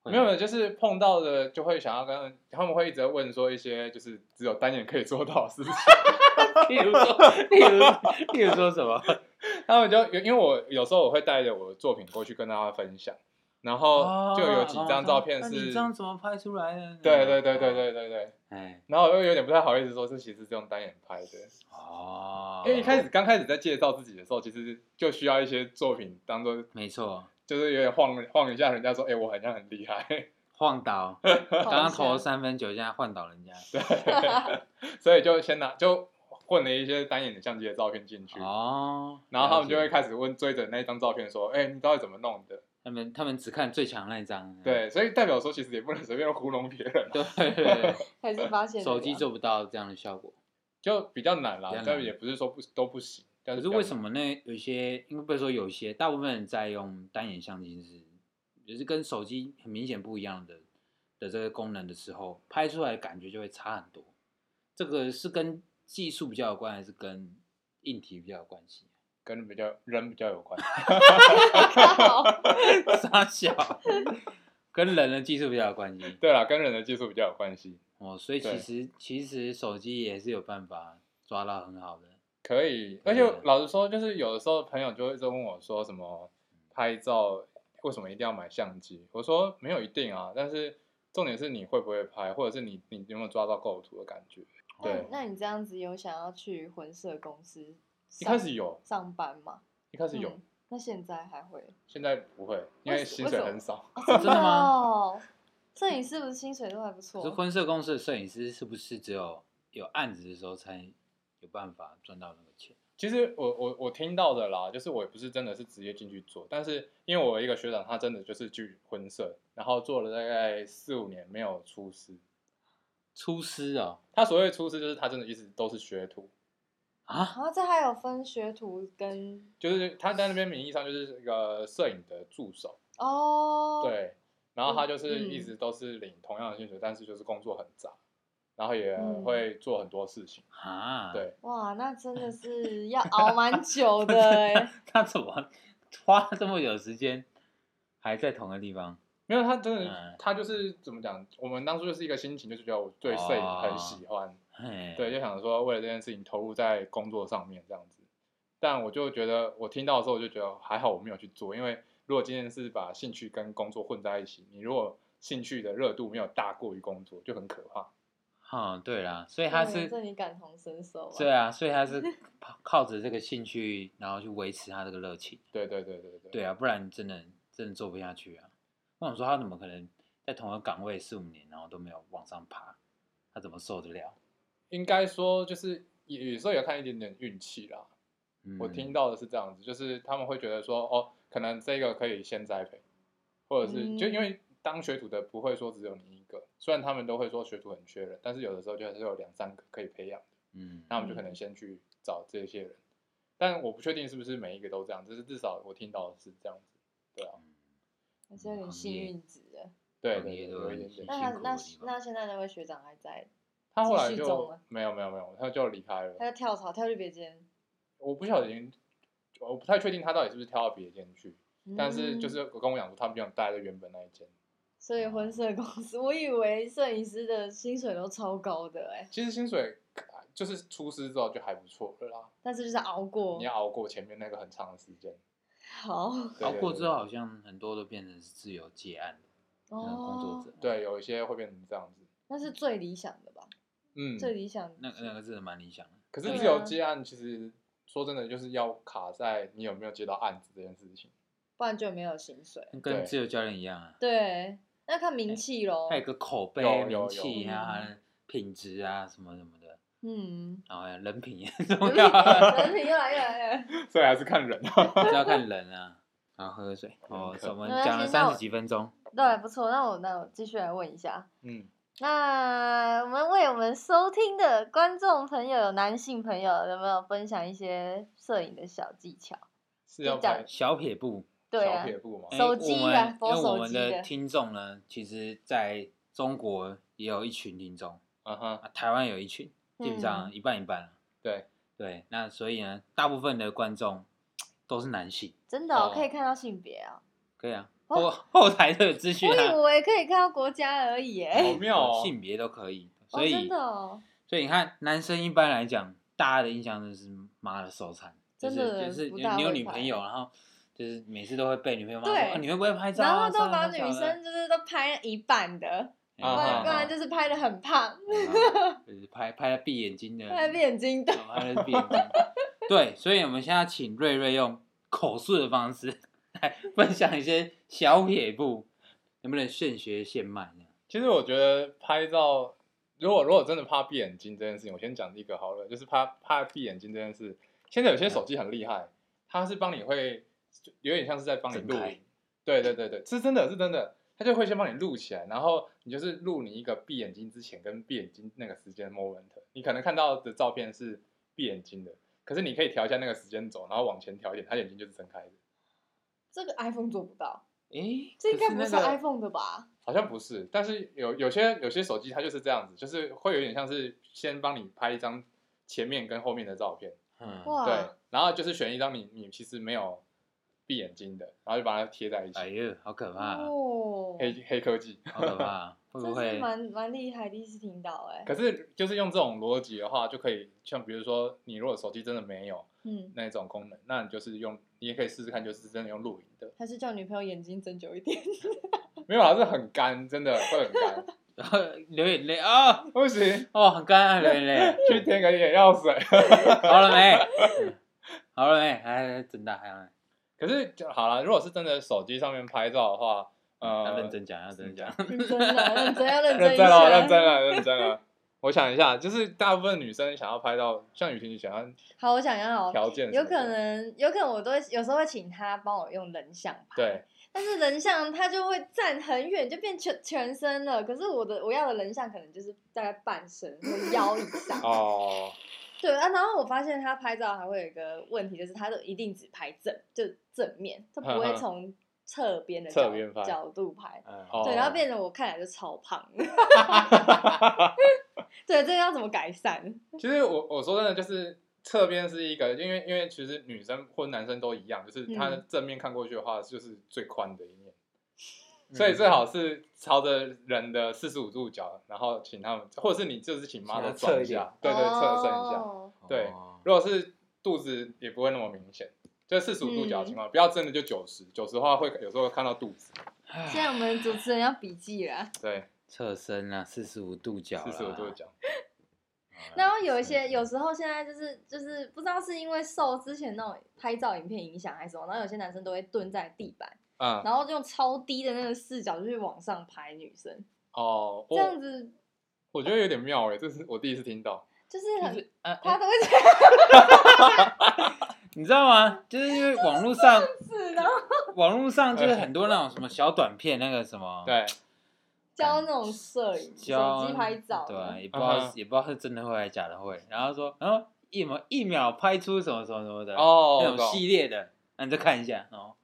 会没有，没有，就是碰到的就会想要跟他们会一直在问说一些就是只有单眼可以做到的事情，*laughs* 例如说，例如，例如说什么？*laughs* 他们就有因为我有时候我会带着我的作品过去跟大家分享，然后就有几张照片哦那你是，这样怎么拍出来的？对对对对。对对对，哎，然后我又有点不太好意思说这其实是用单眼拍的，哦，因为一开始刚开始在介绍自己的时候，其实就需要一些作品当做没错，就是有点晃晃一下，人家说哎、我好像很厉害，*laughs* 晃倒，刚刚投了三分球，现在晃倒人家。对 *laughs* 所以就先拿就混了一些单眼的相机的照片进去，哦，然后他们就会开始问追着那一张照片说，哎、你到底怎么弄的？他们他们只看最强那一张。对，所以代表说其实也不能随便糊弄别人、啊，对还是发现，手机做不到这样的效果。就比较难啦比较，难但也不是说不都不行，但可是是为什么呢？有些，应该不是说有些，大部分人在用单眼相机是，就是跟手机很明显不一样的的这个功能的时候，拍出来感觉就会差很多。这个是跟技术比较有关，还是跟硬体比较有关系？*laughs* 跟比较人比较有关？*laughs* 靠 *laughs* 傻小，跟人的技术比较有关系。对啦，跟人的技术比较有关系。哦，所以其实其实手机也是有办法抓到很好的。可以，而且老实说，就是有的时候朋友就会在问我说什么拍照为什么一定要买相机？我说没有一定啊，但是重点是你会不会拍，或者是你你有没有抓到构图的感觉。对那那你这样子有想要去婚摄公司一开始有，上班吗？一开始有，嗯那现在还会？现在不会，因为薪水很少。哦 *laughs* 真的吗哦？摄影师不是薪水都还不可错是？婚摄公司的摄影师是不是只有有案子的时候才有办法赚到那个钱？其实我我我听到的啦，就是我也不是真的是直接进去做，但是因为我一个学长，他真的就是去婚社，然后做了大概四五年没有出师。出师啊？他所谓出师，就是他真的一直都是学徒，啊，然后这还有分学徒跟就是他在那边名义上就是一个摄影的助手，哦，，对，然后他就是嗯一直都是领同样的薪水，但是就是工作很杂，然后也嗯会做很多事情，啊，，对，哇，那真的是要 *laughs* 熬蛮久的哎。他怎么花了这么久时间还在同个地方？没有他真的，嗯他就是怎么讲，我们当初就是一个心情，就是觉得我对摄影很喜欢，嘿，对，就想说为了这件事情投入在工作上面这样子。但我就觉得，我听到的时候我就觉得还好我没有去做，因为如果今天是把兴趣跟工作混在一起，你如果兴趣的热度没有大过于工作，就很可怕。嗯，对啦，所以他对是这你感同身受啊。对啊，所以他是 *laughs* 靠靠着这个兴趣，然后去维持他这个热情。对对对对对。对啊，不然真的真的做不下去啊。我想说他怎么可能在同一个岗位四五年，然后都没有往上爬，他怎么受得了？应该说就是有有时候也看一点点运气啦。嗯、我听到的是这样子，就是他们会觉得说，哦，可能这个可以先栽培，或者是、就因嗯为当学徒的不会说只有你虽然他们都会说学徒很缺人，但是有的时候就还是有两三个可以培养的，嗯，那我们就可能先去找这些人。但我不确定是不是每一个都这样，就是至少我听到的是这样子，对啊，还是有点幸运值的。对有一点点。那他那那现在那位学长还在，他后来就了没有没有没有，他就离开了。他就跳槽跳去别间。我不晓得已经，我不太确定他到底是不是跳到别间去，但是就是我跟我讲说，他不想待在原本那一间。所以婚摄公司，我以为摄影师的薪水都超高的哎、其实薪水就是出师之后就还不错了啦，但是就是熬过你。要熬过前面那个很长的时间。*laughs* 好熬过之后，好像很多都变成是自由接案的工作哦者，，对，有一些会变成这样子。那是最理想的吧？嗯，最理想那那个真的蛮理想的。可是自由啊接案，其实说真的，就是要卡在你有没有接到案子这件事情。不然就没有薪水。跟自由教练一样啊，对，那看名气喽他。有个口碑、有有名气啊、品质啊什么什么的，嗯，然后人品也很重人品要啊，人品越来越来越。*laughs* 所以还是看人。*laughs* 还是要看人啊。然后喝喝水。哦，我们讲了三十几分钟，对，不错。那我那我继续来问一下，嗯，那我们为我们收听的观众朋友，有男性朋友有没有分享一些摄影的小技巧？是要就讲小撇步。小对啊，撇步嘛哎。手机我们啊佛因为我们手机的的听众呢，其实在中国也有一群听众嗯哼，啊，台湾有一群，基本上嗯一半一半啊对，对，那所以呢，大部分的观众都是男性，真的、哦哦可以看到性别啊？可以啊，哦后后台都有资讯我以啊，为可以看到国家而已耶。好妙 *laughs* 哦。性别都可以，哦，所以真的哦，所以你看，男生一般来讲，大家的印象就是妈的手残，就是真的就是不你你有女朋友，然后就是每次都会被女朋友骂说，对啊你会不会拍照然啊？后都把女生就是都拍一半的，不啊然不然就是拍的很胖，啊就是拍拍闭眼睛的，拍的眼睛的。哦拍了闭眼睛。对，所以我们现在请瑞瑞用口述的方式来分享一些小撇步，能不能现学现卖呢？其实我觉得拍照，如果如果真的怕闭眼睛这件事情，我先讲一个好了，就是怕怕闭眼睛这件事。现在有些手机很厉害，它是帮你会就有点像是在帮你录。对对对对，是真的是真的，他就会先帮你录起来，然后你就是录你一个闭眼睛之前跟闭眼睛那个时间 moment，你可能看到的照片是闭眼睛的，可是你可以调一下那个时间轴，然后往前调一点，他眼睛就是睁开的。这个 iPhone 做不到，诶，这应该不是 iPhone 的吧？好像不是，但是有有些有些手机它就是这样子，就是会有点像是先帮你拍一张前面跟后面的照片，嗯，哇，对，然后就是选一张你你其实没有闭眼睛的，然后就把它贴在一起，哎呦，好可怕啊，哦，黑黑科技。好可怕啊，*laughs* 会不会？蛮蛮厉害，第一次听到哎。可是就是用这种逻辑的话，就可以像比如说你如果手机真的没有嗯，那种功能，那你就是用你也可以试试看，就是真的用录影的，还是叫女朋友眼睛睁久一点。*laughs* 没有啊，是很干，真的会很干，*laughs* 然后流眼泪啊，不行，哦，很干啊，流眼泪。去添个眼药水。好了没？嗯好了没？哎，真的，还？可是就好了，如果是真的手机上面拍照的话，呃，要认真讲，要认真讲。认真了，*laughs* 认真要认真一认真了，认真了，认真了。我想一下，就是大部分女生想要拍到像雨婷，你想要好，我想要条件有可能，有可能我都会有时候会请他帮我用人像拍，对，但是人像他就会站很远，就变全全身了。可是我的我要的人像可能就是大概半身或腰以上。哦，对啊，然后我发现他拍照还会有一个问题，就是他都一定只拍正，就正面，他不会从侧边的角侧边拍角度拍。对，然后变成我看起来就超胖。*laughs* 对，这个要怎么改善？*laughs* 其实我我说真的，就是侧边是一个，因为因为其实女生或男生都一样，就是他正面看过去的话，就是最宽的一面，嗯所以最好是朝着人的四十五度角，然后请他们，或者是你就是请妈的转一下，对对，侧身一下。哦对哦如果是肚子也不会那么明显，就四十五度角的情况，不要真的就九十，九十的话会有时候看到肚子。现在我们主持人要笔记了。对，侧身啊，四十五度角，四十五度角。然后有一些有时候现在就是就是不知道是因为受之前那种拍照影片影响还是什么，然后有些男生都会蹲在地板，嗯，然后用超低的那个视角就去往上拍女生，哦，这样子我我觉得有点妙哎，这是我第一次听到。就是很就是啊，他都会这样 *laughs* 你知道吗？就是因为网络上，子，然后网络上就是很多那种 *laughs* 什么小短片，那个什么，对，*laughs* 教那种摄影教手机拍照对啊，也不知道、嗯也不知道是真的会还是假的会，然后说，然后一秒一秒拍出什么什么什么的，哦，那种系列的，那你再看一下，哦，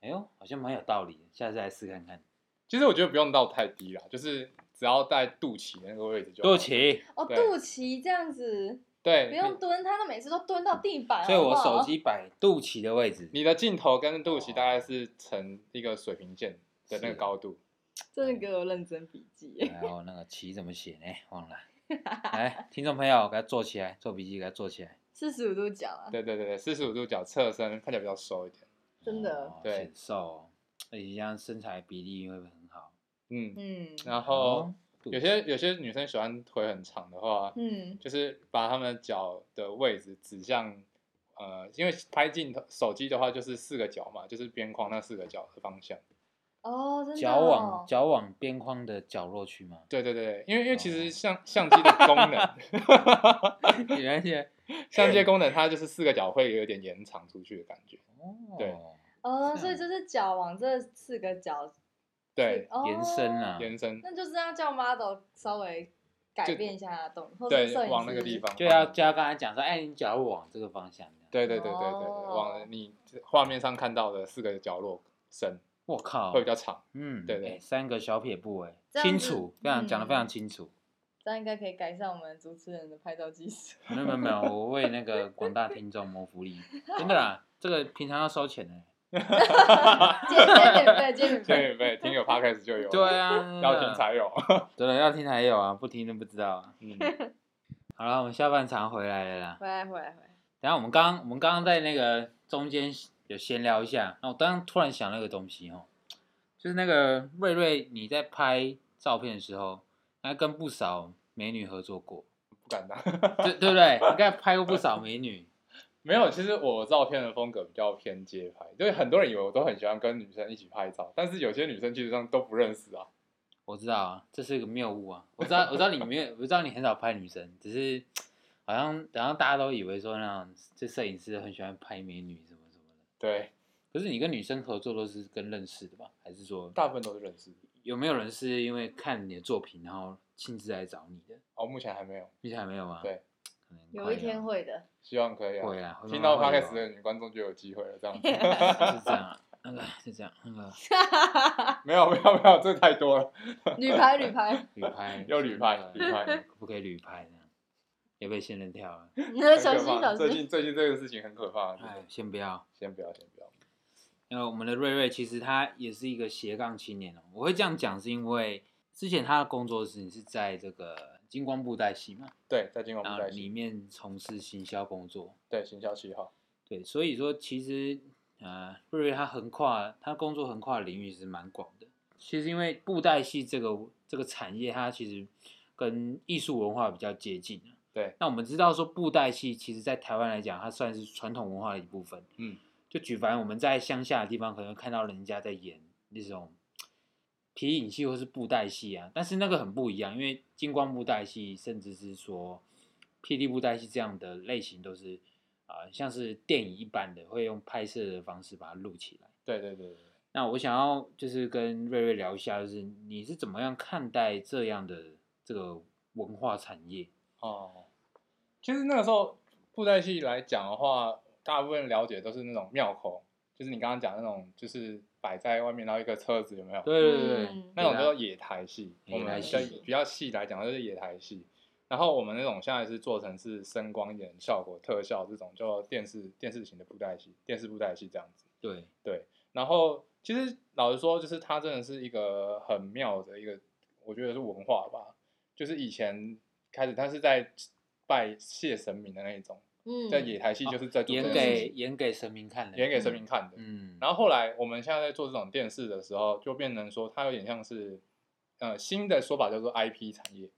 哎呦，好像蛮有道理的，下次来试看看。其实我觉得不用到太低啦，就是只要在肚脐的那个位置就好对不，起，哦，对肚脐这样子对，不用蹲，他都每次都蹲到地板，所以我好不好手机摆肚脐的位置，你的镜头跟肚脐大概是成一个水平线的那个高度。真的给我认真笔记。然后那个旗怎么写呢？忘了。来，听众朋友，给他做起来，做笔记，给他做起来。四十五度角啊，对对对对，四十五度角侧身看起来比较瘦一点。真的哦对显瘦哦，而且这样身材比例会很好？嗯，嗯然后哦有些有些女生喜欢腿很长的话，嗯就是把她们脚的位置指向，呃，因为拍镜头手机的话就是四个角嘛，就是边框那四个角的方向。哦，真的脚往哦脚往边框的角落去吗？对对对，因为因为其哦实相相机的功能，*laughs* 原来是相机的功能它就是四个角会有点延长出去的感觉。哦，对哦，所以就是脚往这四个角对，哦延伸啊，延伸，那就是要叫 model 稍微改就变一下动，或者是摄对，往那个地方就要就要刚才讲说，哎，你脚往这个方向。对对对对对对，哦往你画面上看到的四个角落伸我靠，会比较长。嗯，对对哎三个小撇步，哎，这样子清楚，非常讲的非常嗯清楚。这样应该可以改善我们主持人的拍照技术。没有没有没有，*laughs* 我为那个广大听众谋福利，真的啦，这个平常要收钱的。*laughs* 接接免费，接免这费。免费，听有 podcast 就有，对，啊，要听才有。真的，要听才有啊，不听都不知道啊。嗯，好了，我们下半场回来了啦。回来，回来，回来。等一下我们刚我们刚刚在那个中间有闲聊一下，那我刚刚突然想那个东西哦，就是那个瑞瑞你在拍照片的时候，应该跟不少美女合作过，不敢当。对对不对？应该拍过不少美女。*laughs* 没有，其实我照片的风格比较偏街拍，就是很多人以为我都很喜欢跟女生一起拍照，但是有些女生基本上都不认识啊。我知道啊，这是一个谬误啊。我知道，我知道你没有，我知道你很少拍女生，只是 *tsk* 好像然后大家都以为说那种这摄影师很喜欢拍美女什么什么的。对，可是你跟女生合作都是跟认识的吧？还是说大部分都是认识。有没有人是因为看你的作品然后亲自来找你的？哦，目前还没有，目前还没有吗？对，可能有一天会会的。希望可以啊。会啦，会听到 podcast 的女观众就有机会了，这样子。*laughs* 是这样啊，那个是这样，那个 *laughs* 没有没有没有，这太多了。旅拍，旅拍。*laughs* 旅拍又旅拍呃旅拍可不可以旅拍这样？也被仙人跳了。小心，小心。最近最近这个事情很可怕，哎，先不要。先不要先不要。因为我们的瑞瑞其实他也是一个斜杠青年哦。我会这样讲是因为之前他的工作室是在这个金光布袋戏嘛，对，在金光布袋戏，面从事行销工作。对行销七号，对，所以说其实呃，瑞瑞他横跨他工作横跨的领域是蛮广的。其实因为布袋戏这个这个产业，它其实跟艺术文化比较接近啊对，那我们知道说布袋戏，其实在台湾来讲，它算是传统文化的一部分。嗯，就举凡我们在乡下的地方，可能看到人家在演那种皮影戏或是布袋戏啊，但是那个很不一样，因为金光布袋戏，甚至是说霹雳布袋戏这样的类型，都是啊、呃像是电影一般的，会用拍摄的方式把它录起来。对对对对。那我想要就是跟瑞瑞聊一下，就是你是怎么样看待这样的这个文化产业？哦，其实那个时候布袋戏来讲的话，大部分了解都是那种庙口，就是你刚刚讲那种，就是摆在外面，然后一个车子有没有？对对对那种叫做野台戏，野我们台比戏比较细来讲就是野台戏。然后我们那种现在是做成是声光一点效果特效这种叫电视电视型的布袋戏，电视布袋戏这样子。对，对，然后其实老实说，就是它真的是一个很妙的一个，我觉得是文化吧。就是以前开始，它是在拜谢神明的那一种，嗯，在野台戏就是在做演给演给神明看的，演给神明看的。嗯，然后后来我们现在在做这种电视的时候，就变成说它有点像是呃新的说法叫做 IP 产业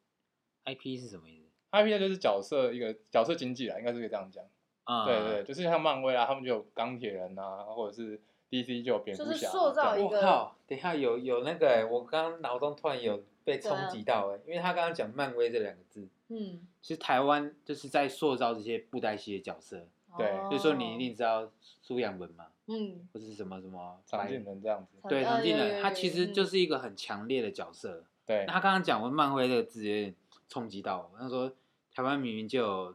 IP 是什么意思？，IP 就是角色一个角色经济啦，应该是可以这样讲。啊，对对，就是像漫威啊，他们就有钢铁人啊，或者是 DC 就有蝙蝠就是侠啊，塑造一个我靠，等一下有有那个欸，我刚刚脑中突然有被冲击到哎，因为他刚刚讲漫威这两个字，嗯，其实台湾就是在塑造这些布袋戏的角色，对哦所以说你一定知道苏养文嘛，嗯，或是什么什么常白见人这样子。对呃常进人，有有有他其实嗯就是一个很强烈的角色。对那，他刚刚讲完漫威这个字，有点冲击到我。他说台湾明明就有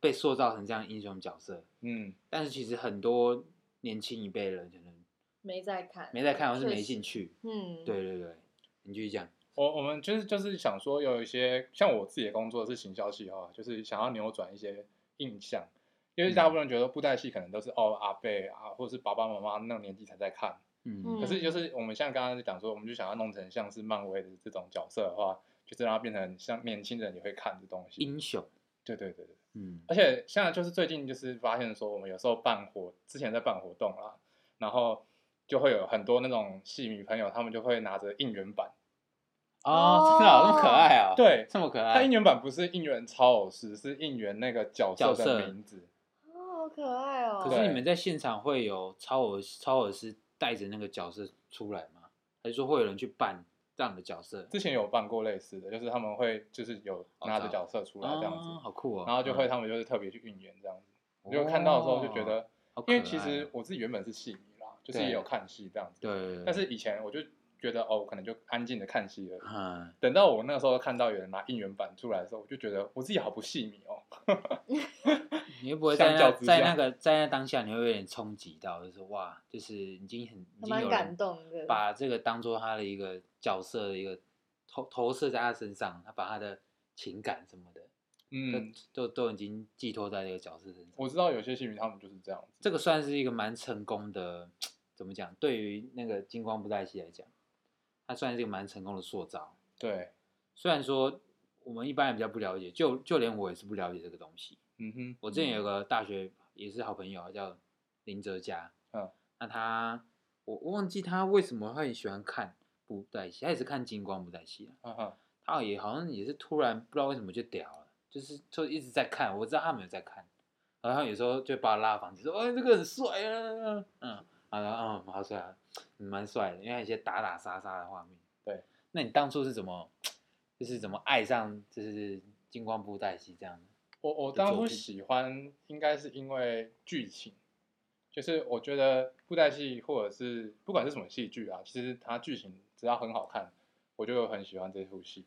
被塑造成这样英雄角色，嗯，但是其实很多年轻一辈人可能没在看，没在看，或是没兴趣。嗯，对对对，你继续讲。我我们就是就是想说，有一些像我自己的工作是行销系哈，就是想要扭转一些印象，因为大部分人觉得布袋戏可能都是哦阿贝啊，或者是爸爸妈妈那种年纪才在看，嗯嗯可是就是我们像刚刚讲说，我们就想要弄成像是漫威的这种角色的话，就是让它变成像年轻人也会看的东西。英雄，对对对对。嗯而且现在就是最近就是发现说，我们有时候办活，之前在办活动啦，然后就会有很多那种戏迷朋友，他们就会拿着应援版。哦，真的哦那么可爱啊？，对，这么可爱他应。援版不是应援超偶师，是应援那个角色的名字。哦，好可爱哦。可是你们在现场会有超偶超偶师带着那个角色出来吗？还是说会有人去扮这样的角色？之前有扮过类似的，就是他们会就是有拿着角色出来这样子，哦好酷哦。然后就会嗯他们就是特别去应援这样子。我就看到的时候就觉得，因为其实我自己原本是戏迷啦，就是也有看戏这样子。对，但是以前我就觉得哦，我可能就安静的看戏而已。嗯，等到我那时候看到有人拿应援版出来的时候，我就觉得我自己好不细迷哦。*laughs* 你会不会在在那个在那当下，你会有点冲击到，就是哇，就是已经很蛮经有人感动的。把这个当做他的一个角色的一个投投射在他身上，他把他的情感什么的，嗯，都都都已经寄托在这个角色身上。我知道有些戏迷他们就是这样子。这个算是一个蛮成功的，怎么讲？对于那个金光不在戏来讲，它算是一个蛮成功的塑造。对，虽然说我们一般人比较不了解，就就连我也是不了解这个东西。嗯哼，我之前有个大学也是好朋友，叫林哲嘉，嗯，那他我我忘记他为什么会喜欢看布袋戏，他也是看金光布袋戏啊，哈哈，他也好像也是突然不知道为什么就屌了，就是就一直在看，我知道他没有在看，然后有时候就把我拉房间说，哎，这个很帅啊，嗯，啊，然后嗯，好帅啊，嗯蛮帅的，因为有一些打打杀杀的画面。对，那你当初是怎么，就是怎么爱上就是金光布袋戏这样的？我我当初喜欢应该是因为剧情，就是我觉得布袋戏或者是不管是什么戏剧啊，其实它剧情只要很好看，我就很喜欢这出戏。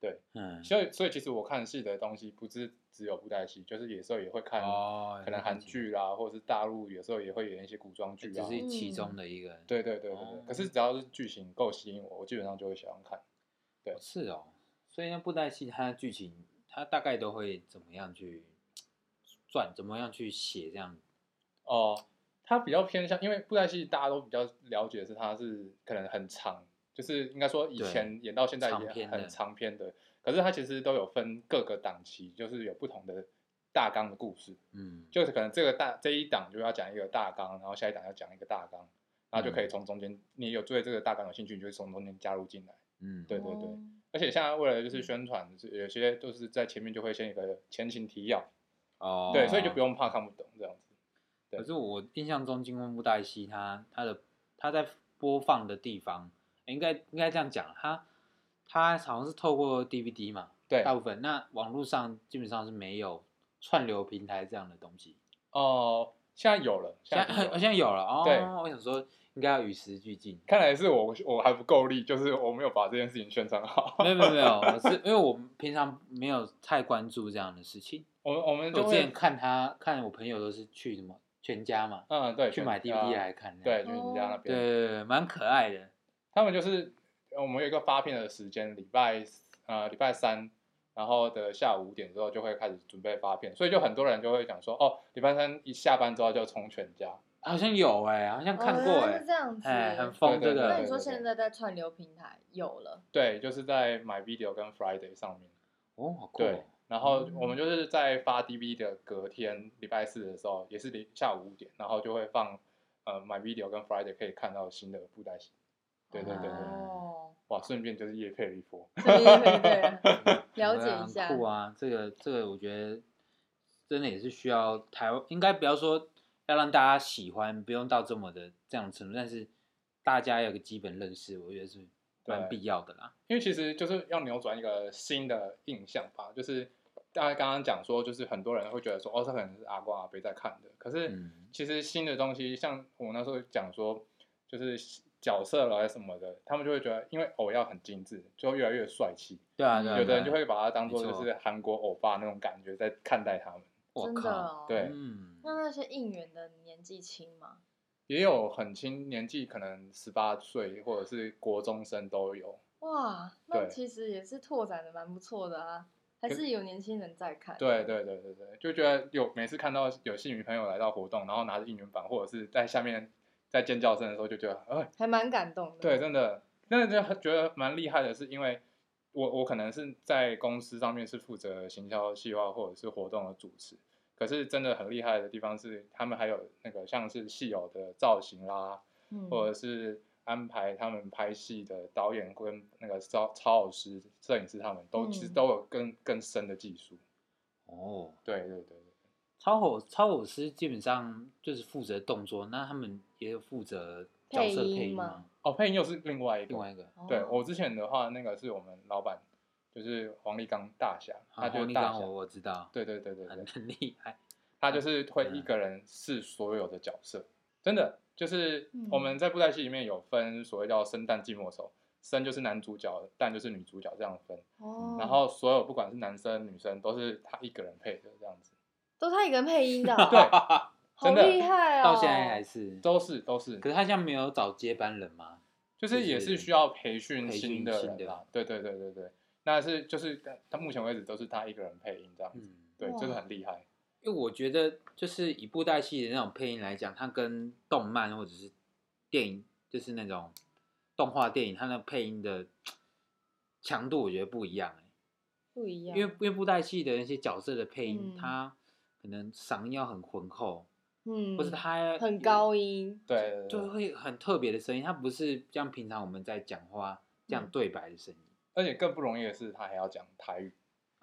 对，嗯，所以所以其实我看戏的东西不是只有布袋戏，就是有时候也会看，哦可能韩剧啦，或者是大陆有时候也会演一些古装剧啊。只是其中的一个。对对对对对，哦可是只要是剧情够吸引我，我基本上就会喜欢看。是哦，所以那布袋戏它的剧情，它大概都会怎么样去转，怎么样去写这样？哦，它比较偏向，因为布袋戏大家都比较了解的是它是可能很长，就是应该说以前演到现在也长篇的很长篇的，可是它其实都有分各个档期，就是有不同的大纲的故事，嗯，就是可能这个大这一档就要讲一个大纲，然后下一档要讲一个大纲，然后就可以嗯从中间，你有对这个大纲有兴趣，你就会从中间加入进来。嗯，对对对哦而且现在为了就是宣传，是有些都是在前面就会先一个前情提要，哦，对，所以就不。用怕看不懂这样子。对可是我印象中，金光布袋戏它它的它在播放的地方，应该应该这样讲，他他好像是透过 DVD 嘛，对，大部分那网络上基本上是没有串流平台这样的东西。哦、现在有了，现在现在有了哦，对我想说应该要与时俱进。看来是我我还不够力，就是我没有把这件事情宣传好。没有没有没有，我是 *laughs* 因为我平常没有太关注这样的事情。我们我们就我之前看他看我朋友都是去什么全家嘛，嗯对去买 DVD 来看。对，去人家那边对，对对，蛮可爱的。他们就是我们有一个发片的时间，礼拜呃礼拜三，然后的下午五点之后就会开始准备发片，所以就很多人就会讲说，哦，礼拜三一下班之后就冲全家。好像有哎、好像看过哎、是这样子。哎、很疯对对这个。那你说现在在串流平台有了，对，就是在 My video 跟 Friday 上面。哦，好酷、对哦。，然后我们就是在发 DV 的隔天，礼拜四的时候，也是下午五点，然后就会放呃 My video 跟 Friday 可以看到新的布袋戏。对对对对，哦，哇，顺便就是夜配了一波。对 *laughs* 了了解一下。酷啊！这个这个，我觉得真的也是需要台湾，应该不要说要让大家喜欢，不用到这么的这样程度，但是大家有个基本认识，我觉得是蛮必要的啦。因为其实就是要扭转一个新的印象吧，就是大家刚刚讲说，就是很多人会觉得说，哦，这可能是阿光阿贝在看的，可是嗯其实新的东西，像我那时候讲说，就是角色了什么的，他们就会觉得，因为偶要很精致，就越来越帅气，对啊，对啊，有的人就会把它当做就是韩国欧巴那种感觉在看待他们。真我靠，的哦。对嗯，那那些应援的年纪轻吗？也有很轻年纪，可能十八岁或者是国中生都有。哇，那其实也是拓展的蛮不错的啊，还是有年轻人在看。对对对对对，就觉得有每次看到有幸运朋友来到活动，然后拿着应援板或者是在下面在尖叫声的时候，就觉得哎，还蛮感动的。对，真的，真的就觉得蛮厉害的，是因为我我可能是在公司上面是负责行销计划或者是活动的主持，可是真的很厉害的地方是，他们还有那个像是戏友的造型啦，嗯，或者是安排他们拍戏的导演跟那个超超老师、摄影师，他们都、其实嗯都有更更深的技术。哦，对对对对，超火超火师基本上就是负责动作，那他们也有负责角色配音配音吗吗？哦，配音又是另外一个。另外一个，哦对我之前的话，那个是我们老板，就是黄立刚大侠，他啊，就是大侠黄立刚我。我知道，对对对对对很，很厉害。他就是会嗯一个人是所有的角色，真的就是嗯我们在布袋戏里面有分所谓叫生旦净末丑，生就是男主角，旦就是女主角这样分，哦，然后所有不管是男生女生都是他一个人配的这样子，都他一个人配音的哦，*laughs* 对，好真的厉害哦，到现在还是，都是都是，可是他现在没有找接班人吗？就是也是是需要培训培训新的新的人啦，对对对对对，那是就是他目前为止都是他一个人配音这样子，嗯，对，哇真的很厉害，因为我觉得就是以布袋戏的那种配音来讲，它跟动漫或者是电影，就是那种动画电影，它那配音的强度我觉得不一样哎、不一样，因为因为布袋戏的那些角色的配音，嗯。它可能嗓音要很浑厚，嗯，或是他很高音，对就会很特别的声音，他不是像平常我们在讲话这样嗯对白的声音。而且更不容易的是他还要讲台语，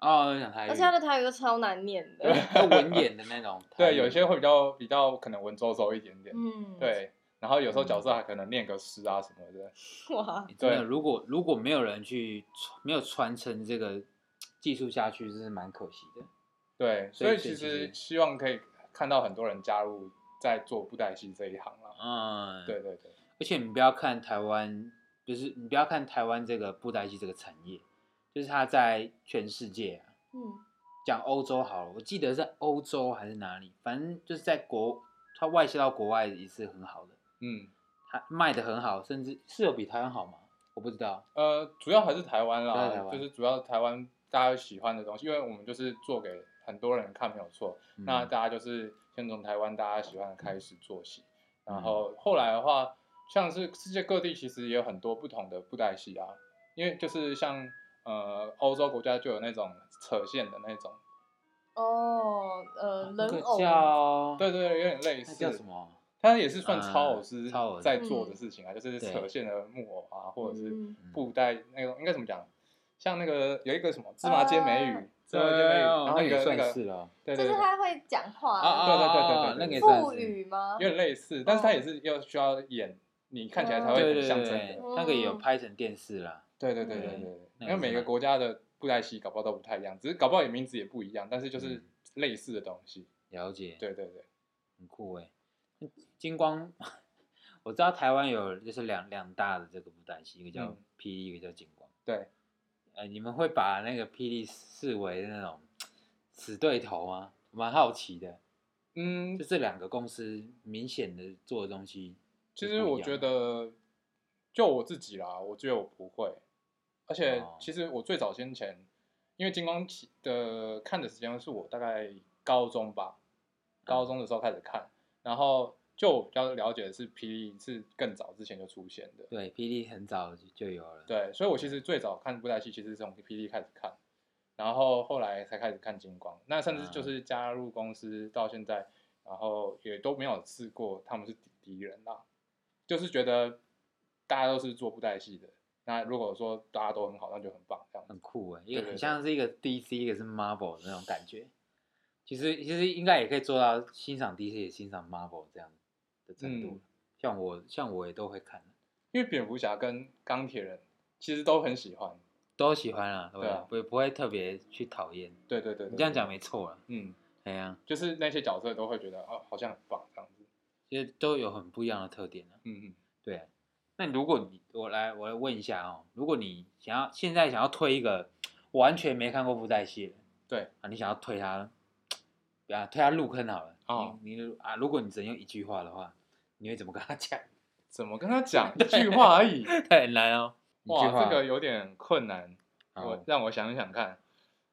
哦，讲台语，而且他的台语都超难念的，要文言的那种。*laughs* 对，有些会比较比较可能文绉绉一点点，嗯，，对，然后有时候角色还可能念个诗啊什么的，*laughs* 哇，欸真的，对如果如果没有人去传没有传承这个技术下去，这是蛮可惜的。对，所以其其实实希望可以看到很多人加入在做布袋戏这一行啦。嗯，对。对对，而且你不要看台湾，就是你不要看台湾这个布袋戏这个产业，就是它在全世界啊，嗯，讲欧洲好了，我记得在欧洲还是哪里，反正就是在国，它外销到国外也是很好的，嗯，它卖的很好，甚至是有比台湾好吗？我不知道。呃，主要还是台湾啦，就是主要台湾大家喜欢的东西，因为我们就是做给很多人看没有错，嗯。那大家就是先从台湾大家喜欢的开始做起，嗯。然后后来的话，像是世界各地其实也有很多不同的布袋戏啊，因为就是像呃欧洲国家就有那种扯线的那种，哦，呃，人偶，叫对对对，有点类似，叫什么？它也是算嗯超偶师超偶在做的事情啊，就是扯线的木偶啊，或者是嗯。布袋那种，应该怎么讲？像那个有一个什么芝麻街美语，芝麻街美语，哦然后一那个也算个那个，是了。对对对，就是他会讲话，啊对对对啊对对那个也是。语吗有？点类似，但是他也是要需要演，你看起来才会对对很像真的。，那个也有拍成电视啦。对对对对因为每个国家的布袋戏搞不好都不太一样，只是搞不好也名字也不一样，但是就是嗯类似的东西。了解，对对对，很酷哎。金光，*laughs* 我知道台湾有就是两两大的这个布袋戏，一个叫嗯霹雳，一个叫金光。对，呃，你们会把那个霹雳视为那种死对头吗？蛮好奇的，嗯就，这两个公司明显的做的东西其。实我觉得，就我自己啦，我觉得我不会。而且哦其实我最早先前，因为金光起的看的时间是我大概高中吧，高中的时候开始看，然后就我比较了解的是霹雳是更早之前就出现的，对霹雳很早就就有了。对，所以我其实最早看布袋戏其实是从霹雳开始看，然后后来才开始看金光，那甚至就是加入公司到现在，然后也都没有试过他们是敌敌人啦，就是觉得大家都是做布袋戏的，那如果说大家都很好，那就很棒，这样很。酷哎，一个很像是一个 DC，一个是 Marvel 的那种感觉。其实其实应该也可以做到欣赏 DC 也欣赏 Marvel 这样的程度。嗯像我像我也都会看，因为蝙蝠侠跟钢铁人其实都很喜欢。都喜欢啊，对对啊吧？不不会特别去讨厌。对对对对你这样讲，没错啊，嗯，哎呀，就是那些角色都会觉得哦，好像很棒这样子。其实都有很不一样的特点啊。嗯嗯，对啊，那如果你我来我来问一下哦，如果你想要现在想要推一个完全没看过布袋戏的，对啊，你想要推他，*tsk* 啊，推他入坑好了。哦你你啊，如果你只能用一句话的话，你会怎么跟他讲？*laughs* 怎么跟他讲一句话而已？*laughs* 太难哦。一句哇，话这个有点困难。好我让我想想看。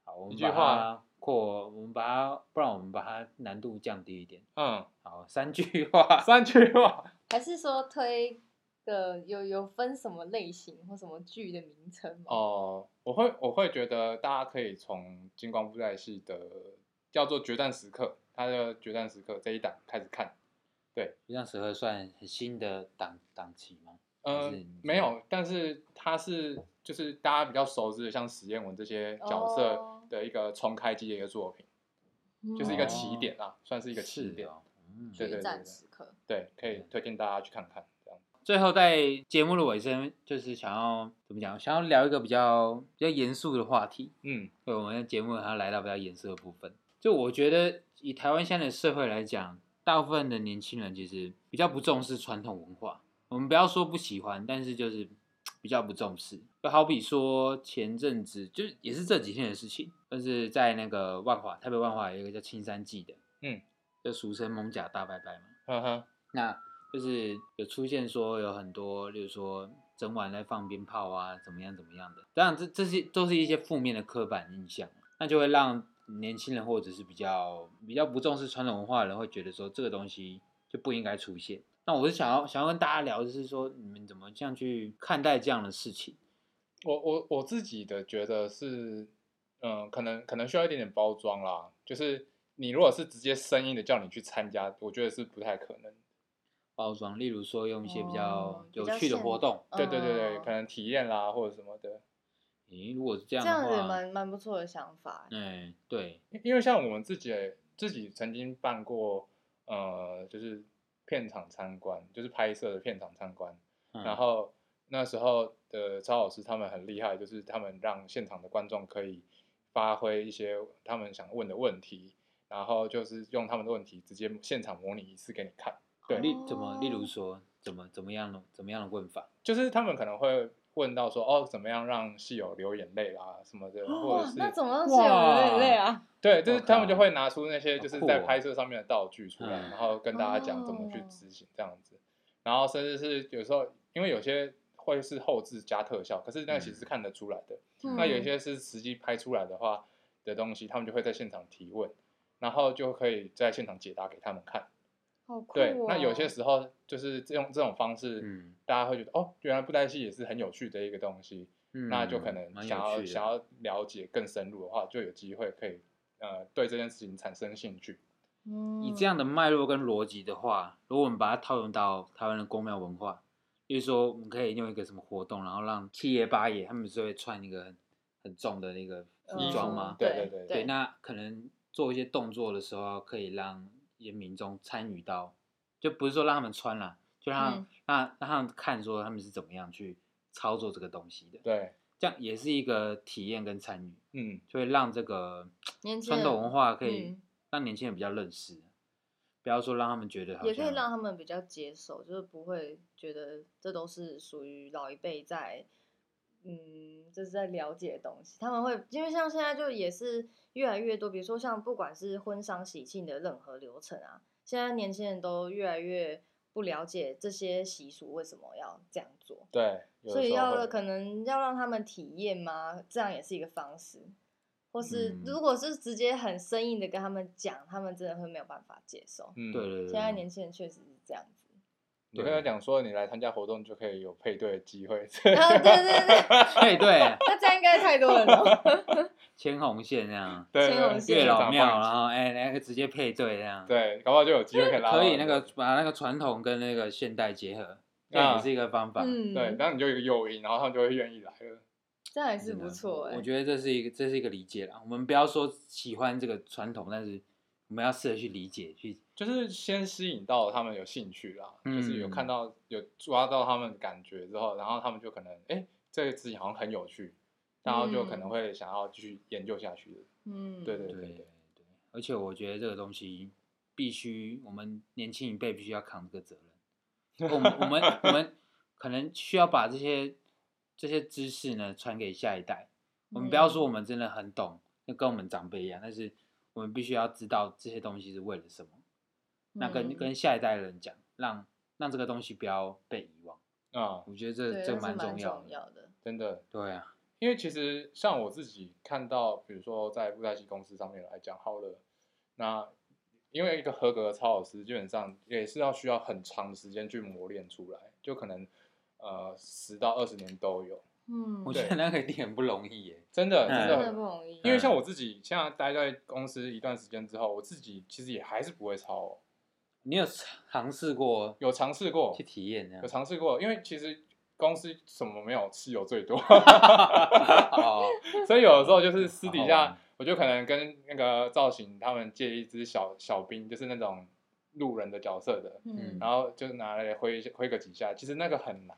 好，我们一句把它话扩，我们把它，不然我们把它难度降低一点。嗯，好，三句话。三句话。还是说推个有有分什么类型或什么剧的名称吗？哦，我会我会觉得大家可以从金光布袋戏的叫做《决战时刻》，它的《决战时刻》这一档开始看。这样适合算很新的档档期吗？还呃，没有，但是它是就是大家比较熟知的，像史艳文这些角色哦的一个重开机的一个作品，嗯就是一个起点啊，算是一个起点。是哦。嗯，对对决战时刻，对，可以推荐大家去看看。这样，最后在节目的尾声，就是想要怎么讲？想要聊一个比较比较严肃的话题。嗯对，我们的节目还要来到比较严肃的部分。就我觉得，以台湾现在的社会来讲，大部分的年轻人其实比较不重视传统文化。我们不要说不喜欢，但是就是 *tsk* 比较不重视。就好比说前阵子，就是也是这几天的事情，就是在那个万华，台北万华有一个叫青山记的，嗯，就俗称蒙甲大拜拜嘛。呵呵，那就是有出现说有很多，例如说整晚在放鞭炮啊，怎么样怎么样的，当然这这些都是一些负面的刻板印象，那就会让年轻人或者是比较比较不重视传统文化的人会觉得说这个东西就不应该出现。那我是想要想要跟大家聊，就是说你们怎么这样去看待这样的事情？我我我自己的觉得是，嗯、可能可能需要一点点包装啦。就是你如果是直接生硬的叫你去参加，我觉得是不太可能。包装，例如说用一些比较有趣的活动。对对对对，嗯可能体验啦或者什么的。诶，如果是这这样的话，样子蛮蛮不错的想法。嗯，对，因因为像我们自己自己曾经办过，呃，就是片场参观，就是拍摄的片场参观。嗯然后那时候的超老师他们很厉害，就是他们让现场的观众可以发挥一些他们想问的问题，然后就是用他们的问题直接现场模拟一次给你看。对，例怎么，例如哦说怎么怎么样的怎么样的问法？就是他们可能会问到说，哦，怎么样让戏友流眼泪啦什么的，或者，是那怎么让室友流眼泪啊？对，就是他们就会拿出那些就是在拍摄上面的道具出来，嗯然后跟大家讲怎么去哦执行这样子，然后甚至是有时候因为有些会是后置加特效，可是那个其实是看得出来的。那有些是实际拍出来的话的东西，他们就会在现场提问，然后就可以在现场解答给他们看。好酷对，哦。那有些时候就是这种这种方式，嗯大家会觉得哦，原来布袋戏也是很有趣的一个东西，嗯，那就可能想要想要了解更深入的话，就有机会可以呃对这件事情产生兴趣。嗯以这样的脉络跟逻辑的话，如果我们把它套用到台湾的公庙文化，比如说我们可以用一个什么活动，然后让七爷八爷他们就会穿一个很很重的那个服嗯装吗？对对对对，那可能做一些动作的时候，可以让一些民众参与到，就不是说让他们穿啦，就让、嗯。让让他们看说他们是怎么样去操作这个东西的，对，这样也是一个体验跟参与，嗯，就会让这个 *tsk* 年轻传统文化可以嗯。让年轻人比较认识，不要说让他们觉得也可以让他们比较接受，就是不会觉得这都是属于老一辈在，嗯，就是在了解的东西。他们会因为像现在就也是越来越多，比如说像不管是婚丧喜庆的任何流程啊，现在年轻人都越来越不了解这些习俗为什么要这样做，对，所以要可能要让他们体验吗？这样也是一个方式。或是嗯如果是直接很生硬的跟他们讲，他们真的会没有办法接受。嗯，对对对，现在年轻人确实是这样子。你跟他讲说你来参加活动就可以有配对的机会。啊，*laughs* 对对对，配对，*laughs* 那这样应该太多人了。*laughs* 牵红线这样，对牵红线月老庙，然然后哎，那个直接配对这样，对，搞不好就有机会可以拉可以那个把那个传统跟那个现代结合，这也是一个方法。嗯，对，然后你就有一个诱因，然后他们就会愿意来了。这样也是不错哎、我觉得这是一个这是一个理解啦。我们不要说喜欢这个传统，但是我们要试着去理解，去就是先吸引到他们有兴趣啦，嗯就是有看到有抓到他们感觉之后，然后他们就可能哎，这个事情好像很有趣，然后就可能会想要继续研究下去的。嗯，对对对对，而且我觉得这个东西必须我们年轻一辈必须要扛这个责任。我们我们我们 *laughs* 可能需要把这些这些知识呢传给下一代。我们不要说我们真的很懂，就跟我们长辈一样，但是我们必须要知道这些东西是为了什么。那跟嗯跟下一代人讲，让让这个东西不要被遗忘。啊、我觉得这对，这蛮重要的。要的。真的，对啊，因为其实像我自己看到，比如说在布袋戏公司上面来讲，好了，那因为一个合格的操老师，基本上也是要需要很长的时间去磨练出来，就可能呃十到二十年都有，嗯，我觉得那个一定很不容易耶。真的嗯真真的的不容易。因为像我自己现在待在公司一段时间之后，我自己其实也还是不会抄哦、你有尝试过有尝试过去，体验有？尝试过，因为其实公司什么没有，吃有最多，哦，*laughs* 所以有的时候就是私底下好玩，我就可能跟那个造型他们借一只小小兵，就是那种路人的角色的，嗯，然后就拿来挥挥个几下，其实那个很难，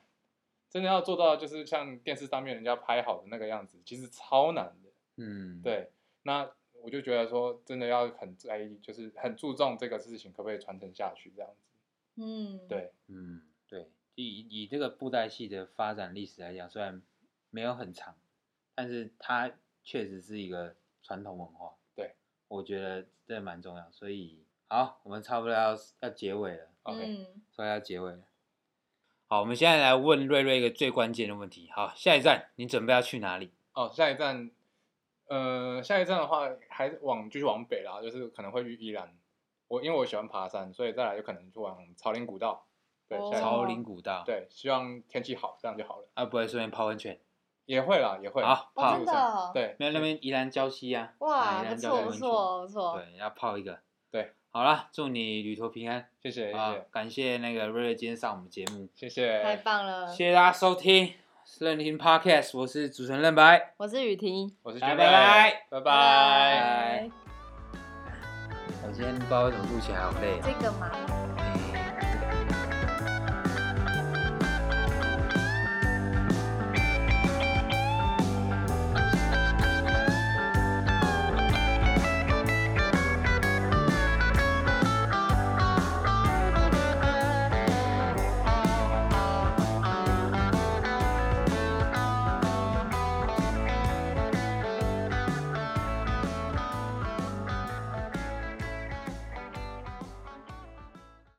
真的要做到就是像电视上面人家拍好的那个样子，其实超难的。嗯，对，那我就觉得说，真的要很在意，就是很注重这个事情可不可以传承下去这样子。嗯，对，嗯，对，以以这个布袋戏的发展历史来讲，虽然没有很长，但是它确实是一个传统文化。对，我觉得这蛮重要。所以，好，我们差不多要要结尾了，OK，嗯，所以要结尾了。好，我们现在来问瑞瑞一个最关键的问题。好，下一站你准备要去哪里？哦，下一站，呃，下一站的话还是往继续往北啦，就是可能会去宜兰。我因为我喜欢爬山，所以再来就可能就往草林古道。对，朝林古道。，对，希望天气好，这样就好了。啊，不会顺便泡温泉？也会啦，也会。好，哦，泡真的哦，对，没有那边宜兰礁溪啊，啊哇，宜兰不错不错不错，对，要泡一个。对，好了，祝你旅途平安。谢谢谢啊谢，感谢那个瑞瑞今天上我们节目，谢谢，太棒了，谢谢大家收听任听 Podcast，我是主持人任白，我是雨婷，我是君拜。拜拜。拜我今天不知道为什么录起来好累啊。这个吗？